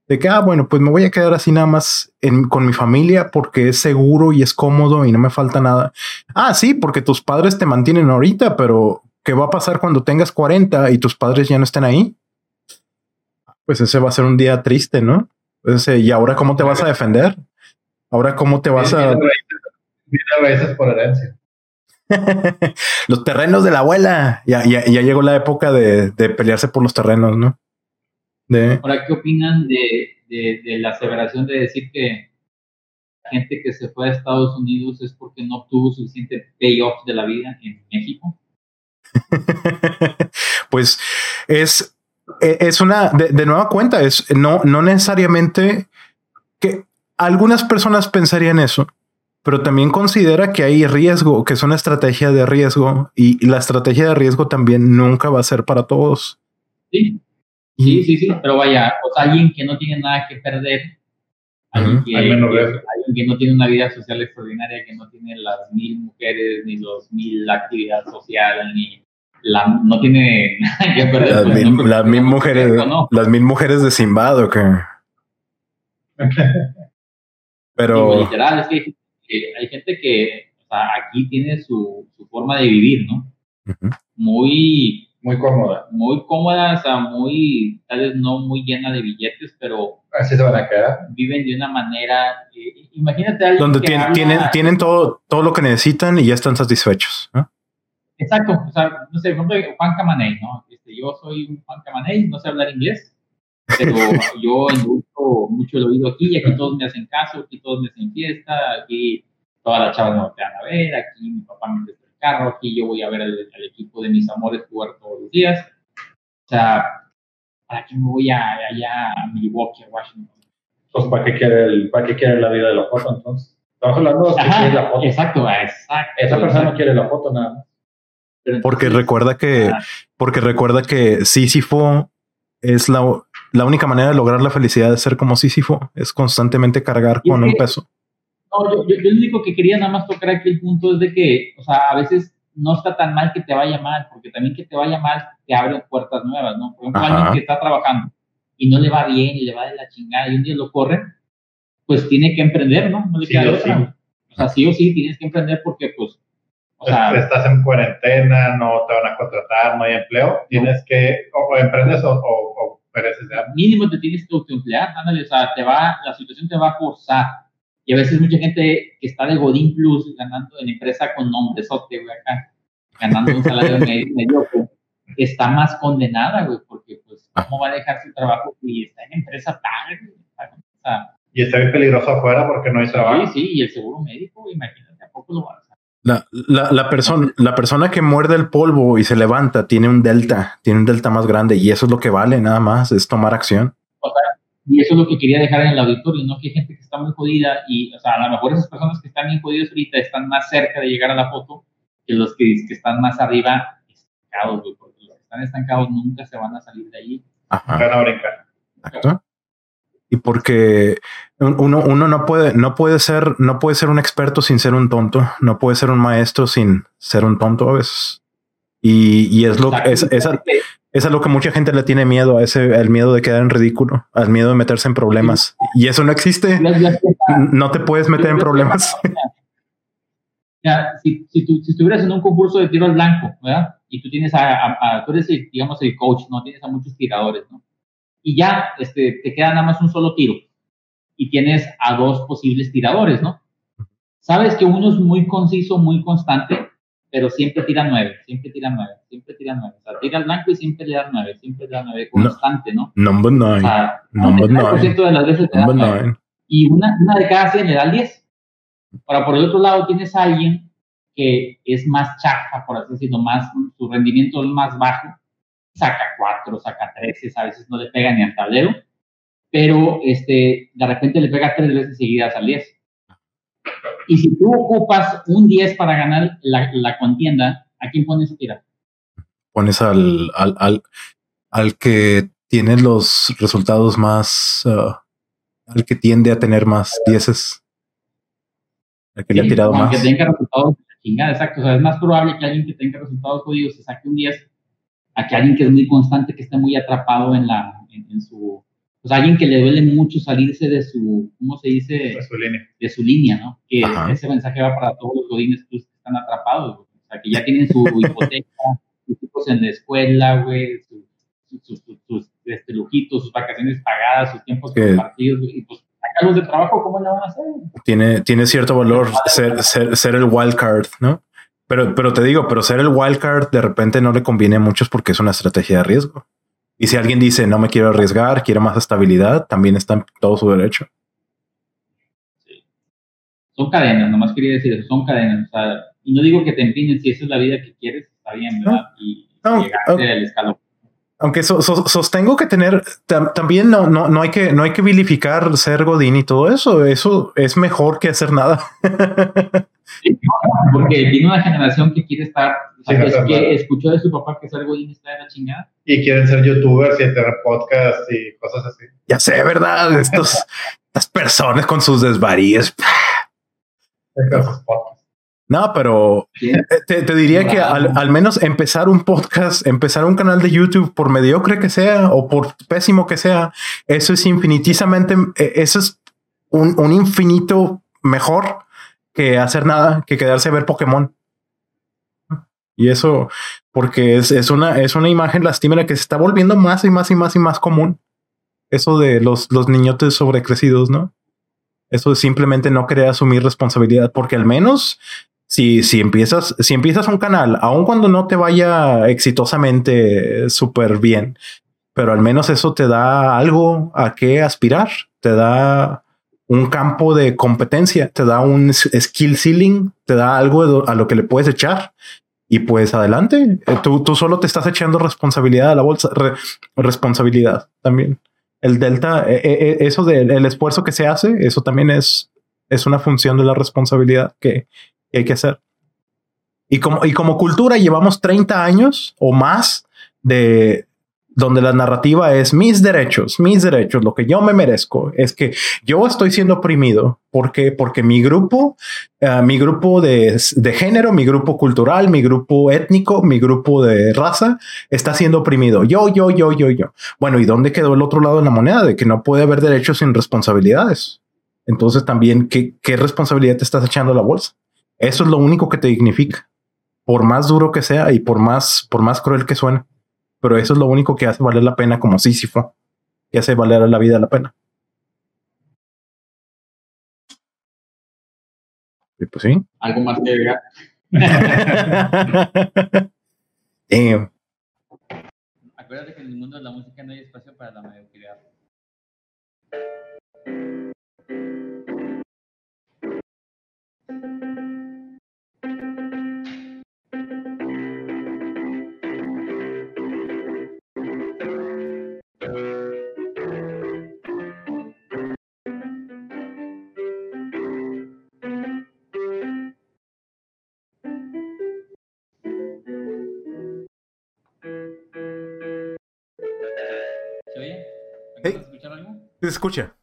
De que, ah, bueno, pues me voy a quedar así nada más en, con mi familia porque es seguro y es cómodo y no me falta nada. Ah, sí, porque tus padres te mantienen ahorita, pero ¿qué va a pasar cuando tengas 40 y tus padres ya no estén ahí? Pues ese va a ser un día triste, ¿no? Pues ¿Y ahora cómo te vas a defender? ¿Ahora cómo te vas a...? por herencia. los terrenos de la abuela. Ya, ya, llegó la época de, pelearse por los terrenos, ¿no? Ahora, ¿qué opinan de, de la aseveración de decir que la gente que se fue a Estados Unidos es porque no obtuvo suficiente payoff de la vida en México? pues es, e, es una, de, nueva cuenta, es no, no necesariamente que algunas personas pensarían eso, pero también considera que hay riesgo, que es una estrategia de riesgo y, la estrategia de riesgo también nunca va a ser para todos. Sí, sí, sí, sí, pero vaya, o sea, alguien que no tiene nada que perder, alguien, que, alguien que no tiene una vida social extraordinaria, que no tiene las mil mujeres, ni los mil actividades sociales, ni la, no tiene nada que perder. Las, pues, mil, las mil mujeres, las mil mujeres de Simbado que... Pero... literal, es que hay gente que o sea, aquí tiene su, su, forma de vivir, ¿no? Muy... Muy cómoda. Muy cómoda, o sea, muy, tal vez no muy llena de billetes, pero... Así se van a quedar. Viven de una manera... Eh, imagínate algo Donde tienen, tienen, tienen todo, todo lo que necesitan y ya están satisfechos. Exacto, o sea, no sé, por ejemplo, Juan Camaney, ¿no? Este, yo soy un Juan Camaney, no sé hablar inglés, pero yo induzco mucho el oído aquí y aquí todos me hacen caso, aquí todos me hacen fiesta, aquí todas las chavas me van a ver, aquí mi papá me carro, aquí yo voy a ver al, equipo de mis amores jugar todos los días. O sea, ¿para qué me voy a, allá a Milwaukee, a Washington? Pues, ¿para qué quiere, el, ¿para qué quiere la vida de la foto entonces? Estamos hablando de que la foto. Exacto, exacto. Esa persona quiere la foto nada más. Porque recuerda que, porque recuerda que Sísifo es la, la única manera de lograr la felicidad de ser como Sísifo, es constantemente cargar con un peso. No, yo, yo, lo único que quería nada más tocar aquí el punto es de que, o sea, a veces no está tan mal que te vaya mal, porque también que te vaya mal te abren puertas nuevas, ¿no? Por ejemplo, alguien que está trabajando y no le va bien y le va de la chingada y un día lo corre, pues tiene que emprender, ¿no? No le queda otra. O sea, sí o sí tienes que emprender porque, pues, o sea, estás en cuarentena, no te van a contratar, no hay empleo, tienes que, o, emprendes o, o, pereces de Mínimo te tienes que autoemplear, ándale, o sea, te va, la situación te va a forzar. Y a veces mucha gente que está de Godín Plus ganando en empresa con nombresote, güey, acá, ganando un salario medio, está más condenada, güey, porque pues, ¿cómo va a dejar su trabajo y está en empresa tal, o sea, y está bien peligroso afuera porque no hay trabajo. Sí, sí, y el seguro médico, imagínate, ¿a poco lo va a la, la, la, persona, la persona que muerde el polvo y se levanta tiene un delta, tiene un delta más grande y eso es lo que vale nada más, es tomar acción. Y eso es lo que quería dejar en el auditorio, ¿no? Que hay gente que está muy jodida y, o sea, a lo mejor esas personas que están bien jodidas ahorita están más cerca de llegar a la foto que los que, que están más arriba estancados, porque los que están estancados nunca se van a salir de ahí. Ajá. Van a brincar. Exacto y porque uno, uno no puede, no puede ser, no puede ser un experto sin ser un tonto, no puede ser un maestro sin ser un tonto a veces. Y, y es lo es, es, es a lo que mucha gente le tiene miedo, a ese, el miedo de quedar en ridículo, al miedo de meterse en problemas. Y eso no existe. No te puedes meter en problemas. si, si, tú, si estuvieras en un concurso de tiro al blanco, ¿verdad? Y tú tienes a, a, tú eres, digamos, el coach, ¿no? Tienes a muchos tiradores, ¿no? y ya este, te queda nada más un solo tiro y tienes a dos posibles tiradores, ¿no? Sabes que uno es muy conciso, muy constante, pero siempre tira nueve, siempre tira nueve, siempre tira nueve. O sea, tira al blanco y siempre le da nueve, siempre le da nueve, constante, ¿no? Number nine. number nine. de las veces number nine. Y una, una de cada 100 le da el 10. Ahora, por el otro lado, tienes a alguien que es más chafa, por así decirlo, más, su rendimiento es más bajo, saca cuatro, saca tres, a veces no le pega ni al tablero, pero este, de repente le pega tres veces seguidas al 10. Y si tú ocupas un 10 para ganar la, la contienda, ¿a quién pones a tirar? Pones al, al, al, al que tiene los resultados más, uh, al que tiende a tener más dieces. Al que le ha tirado más. Que tenga resultados chingada, exacto. O sea, es más probable que alguien que tenga resultados jodidos se saque un 10 a que alguien que es muy constante, que esté muy atrapado en, la, en, su... Pues alguien que le duele mucho salirse de su, ¿cómo se dice? De su línea. De su línea, ¿no? Que ese mensaje va para todos los godines que están atrapados, O sea, que ya tienen su hipoteca, sus hijos en la escuela, güey, sus, sus, este, lujitos, sus vacaciones pagadas, sus tiempos compartidos, y pues sacarlos de trabajo, ¿cómo le van a hacer? Tiene, tiene cierto valor ser, ser, ser el wild card, ¿no? Pero, pero te digo, pero ser el wildcard de repente no le conviene a muchos porque es una estrategia de riesgo. Y si alguien dice no me quiero arriesgar, quiero más estabilidad, también está en todo su derecho. Sí. Son cadenas, nomás quería decir eso, son cadenas. O sea, y no digo que te empinen si esa es la vida que quieres, está bien, ¿verdad? Y no, llegar al escalón. Aunque sostengo que tener también no, no, no hay que no hay que vilificar ser Godín y todo eso. Eso es mejor que hacer nada. porque viene una generación que quiere estar, que, escuchó de su papá que ser Godín está de la chingada. Y quieren ser youtubers y hacer podcasts y cosas así. Ya sé, ¿verdad? Estos, estas personas con sus desvaríos. No, pero eh, te, diría que al, menos empezar un podcast, empezar un canal de YouTube, por mediocre que sea o por pésimo que sea, eso es infinitísimamente, eh, eso es un, infinito mejor que hacer nada, que quedarse a ver Pokémon. Y eso, porque es, es, una, es una imagen lastimera que se está volviendo más y más y más y más común. Eso de los, los niñotes sobrecrecidos, ¿no? Eso es simplemente no querer asumir responsabilidad, porque al menos si, si, empiezas, si empiezas un canal, aun cuando no te vaya exitosamente súper bien, pero al menos eso te da algo a qué aspirar, te da un campo de competencia, te da un skill ceiling, te da algo a lo que le puedes echar. Y pues adelante, eh, tú, tú solo te estás echando responsabilidad a la bolsa, responsabilidad también. El delta, eh, eh, eso del esfuerzo que se hace, eso también es, es una función de la responsabilidad que, que hay que hacer. Y como, y como cultura llevamos 30 años o más de donde la narrativa es mis derechos, mis derechos, lo que yo me merezco, es que yo estoy siendo oprimido porque, porque mi grupo, eh, mi grupo de, de, género, mi grupo cultural, mi grupo étnico, mi grupo de raza está siendo oprimido. Yo, yo, yo, yo, yo. Bueno, ¿y dónde quedó el otro lado de la moneda de que no puede haber derechos sin responsabilidades? Entonces también, ¿qué, qué responsabilidad te estás echando a la bolsa? Eso es lo único que te dignifica, por más duro que sea y por más, por más cruel que suene. Pero eso es lo único que hace valer la pena como Sísifo, que hace valer la vida la pena. Y pues sí. Algo más que agregar. Acuérdate que en el mundo de la música no hay espacio para la mediocridad. Se dyskucie.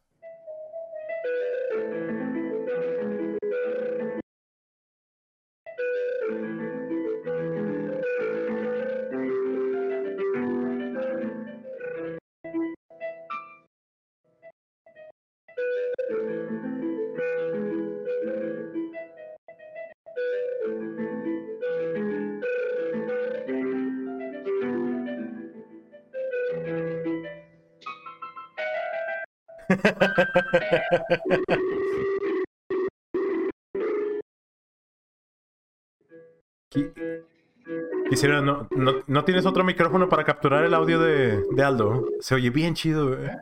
Quisiera, no, no, tienes otro micrófono para capturar el audio de, Aldo. Se oye bien chido. ¿eh?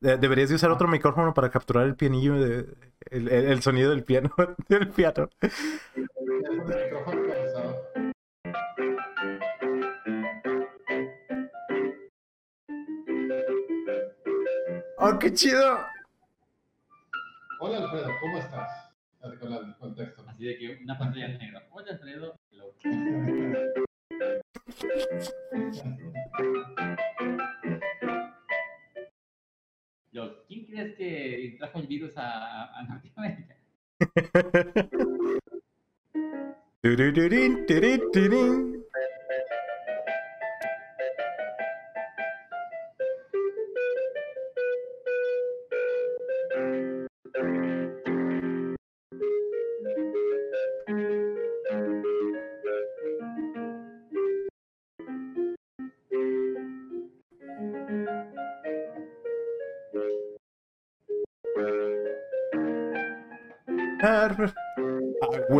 deberías de usar otro micrófono para capturar el pianillo, de, el, sonido del piano. Del piano. ¡Oh, qué chido! Hola Alfredo, ¿cómo estás? Con el contexto. Así de que una pantalla negra. Hola Alfredo. ¿quién crees que trajo el virus a, a Norteamérica?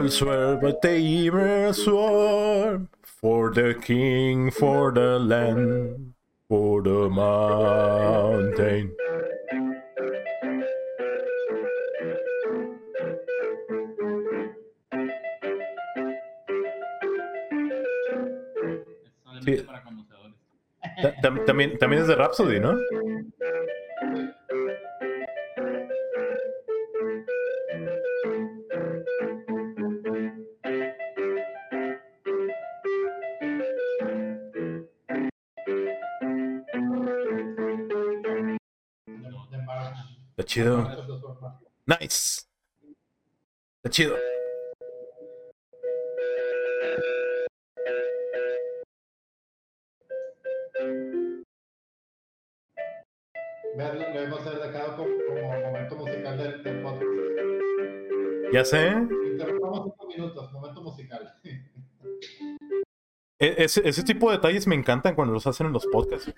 will swear by the sword for the king, for the land, for the mountain. también, también es de Rhapsody, ¿no? Chido. Nice. Está chido. Lo hemos dejado como, como momento musical del, del, podcast. Ya sé. Interrumpamos cinco minutos, momento musical. E, ese, ese tipo de detalles me encantan cuando los hacen en los podcasts.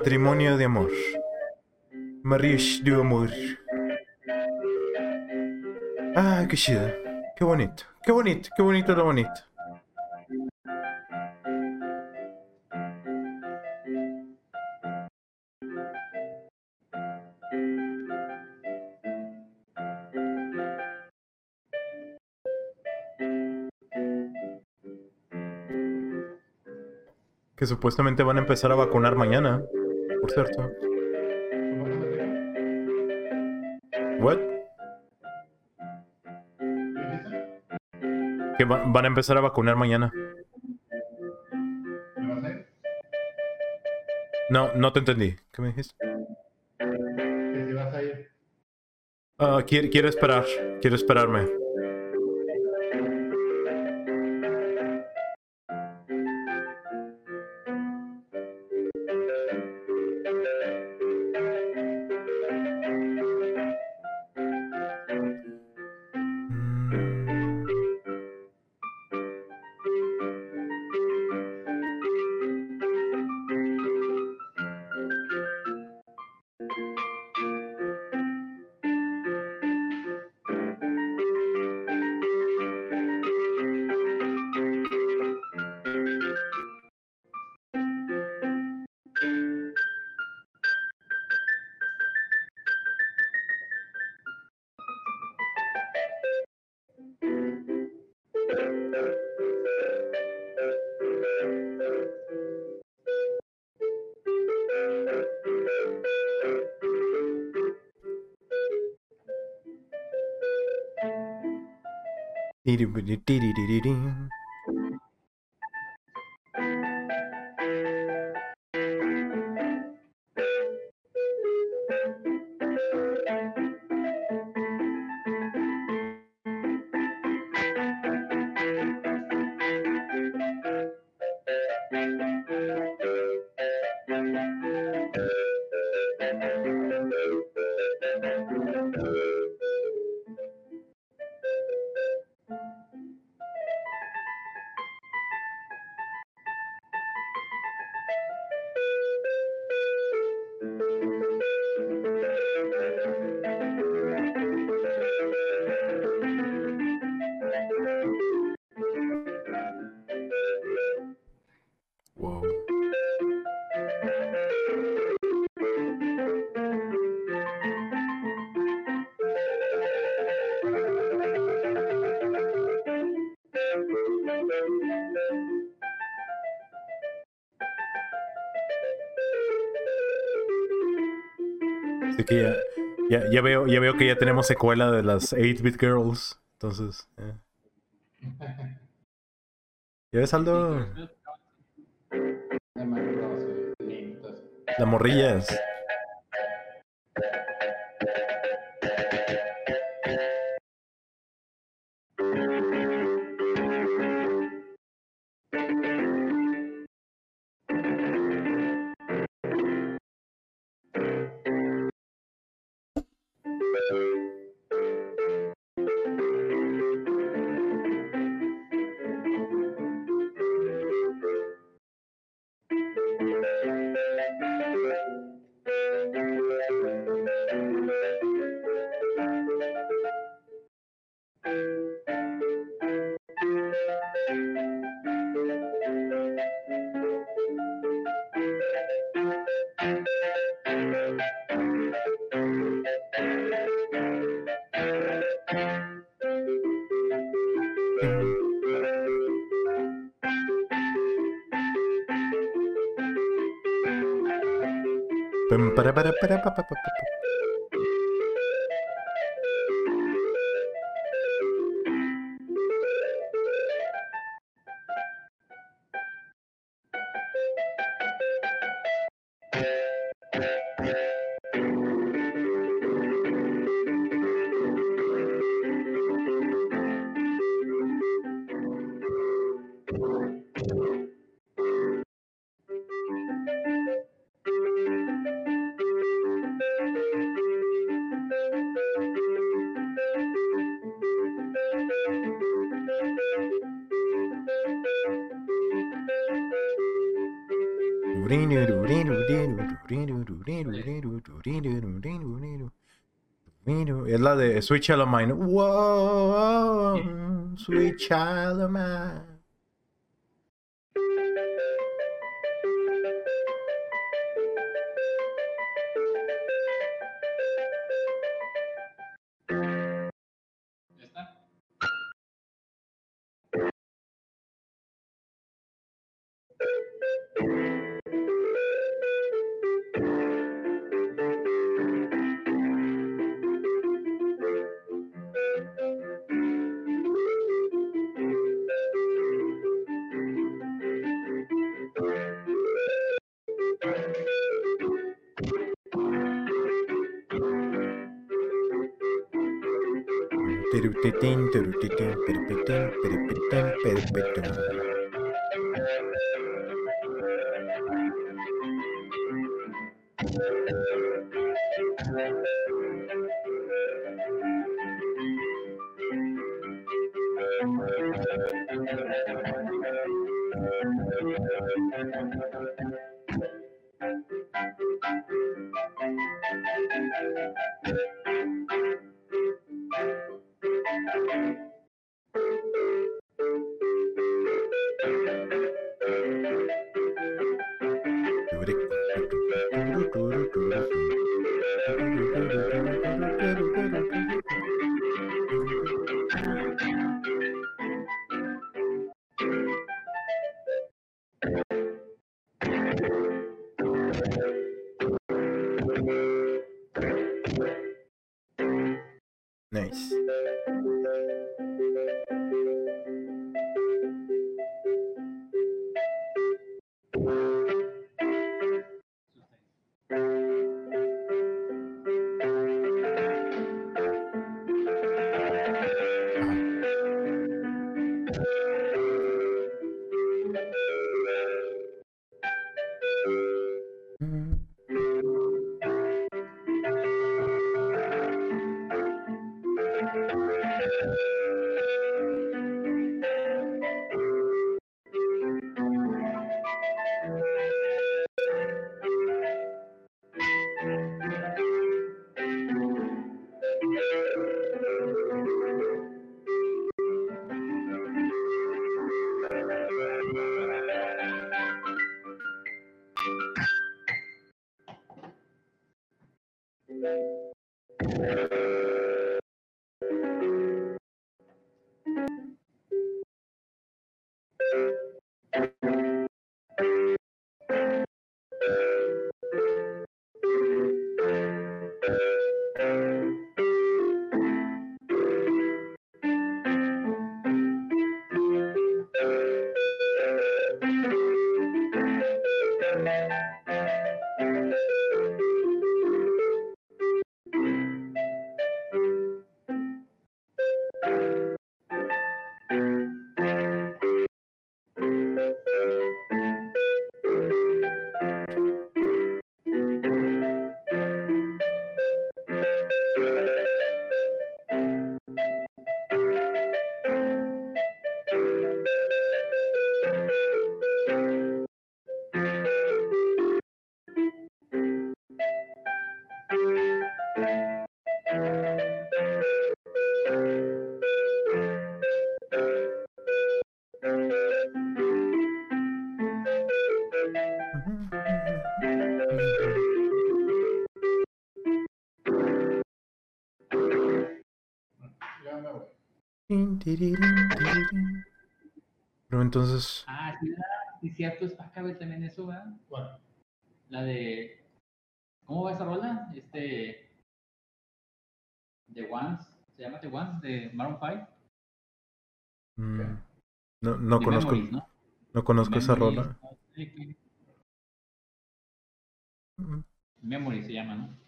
Matrimonio de amor. Mariage de amor. Ah, qué chido. Qué bonito. Qué bonito, qué bonito lo bonito. que supuestamente van a empezar a vacunar mañana, por cierto. What? Que van a empezar a vacunar mañana. No, no te entendí. ¿Qué me dijiste? Que si vas a ir. Ah, quiero esperar. Quiero esperarme. Ya, veo, ya veo que ya tenemos secuela de las 8-Bit Girls. Entonces. ¿Ya ves, Aldo? Las morrillas. Es la de Sweet Child of Mine. Wow, Sweet Child of Mine. Pero entonces. Ah, sí, sí cierto, es para también eso, ¿verdad? Bueno. La de ¿Cómo va esa rola? Este. The Ones. ¿Se llama The Ones de Maroon 5? Mm, no, no conozco. ¿no? ¿no? conozco esa rola. Mm. Memory se llama, ¿no?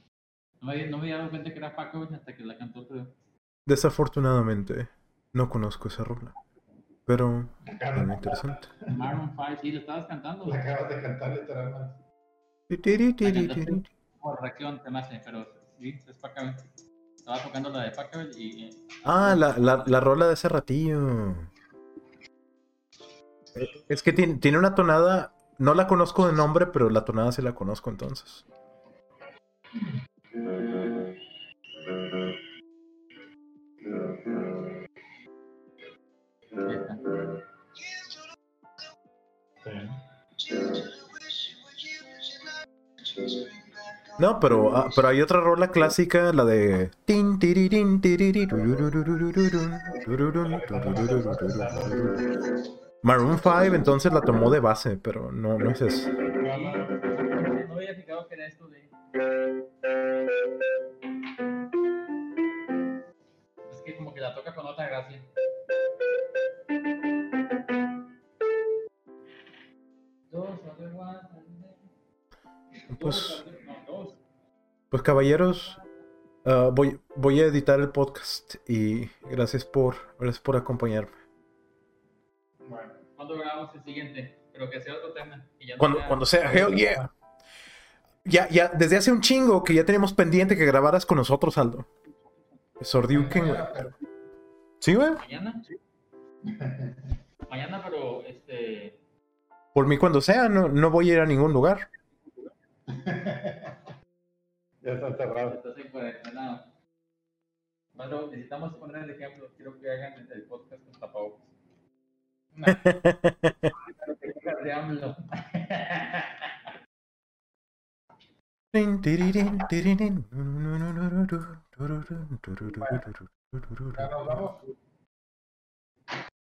No me, no me había dado cuenta que era Paco hasta que la cantó. Desafortunadamente, no conozco esa rola. Pero, es muy interesante. Maroon 5, sí, lo estabas cantando. La acabas de cantar literalmente. Por reacción, te hace, pero sí, es Paco. Estaba tocando la de Paco y. Ah, la, la, la rola de ese ratillo. Es que tiene, tiene una tonada. No la conozco de nombre, pero la tonada sí la conozco entonces. No, pero, ah, pero hay otra rola clásica, la de. Maroon 5 entonces la tomó de base, pero no, no es eso. No había fijado que era esto de. Es que como que la toca con otra gracia. Pues, pues caballeros, uh, voy, voy a editar el podcast y gracias por, gracias por acompañarme. Bueno, ¿cuándo grabamos el siguiente? Pero que sea otro tema. cuando, cuando sea, hell yeah. Ya, ya, desde hace un chingo que ya tenemos pendiente que grabaras con nosotros, Aldo. Sordiuken, güey. ¿Sí, güey? Mañana, sí. Mañana, pero este. Por mí, cuando sea, no, no voy a ir a ningún lugar. ya está cerrado. Entonces, pues, nada. Bueno, necesitamos poner el ejemplo. Quiero que hagan el podcast con tapabocas. No.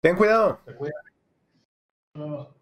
Ten cuidado. Ten cuidado.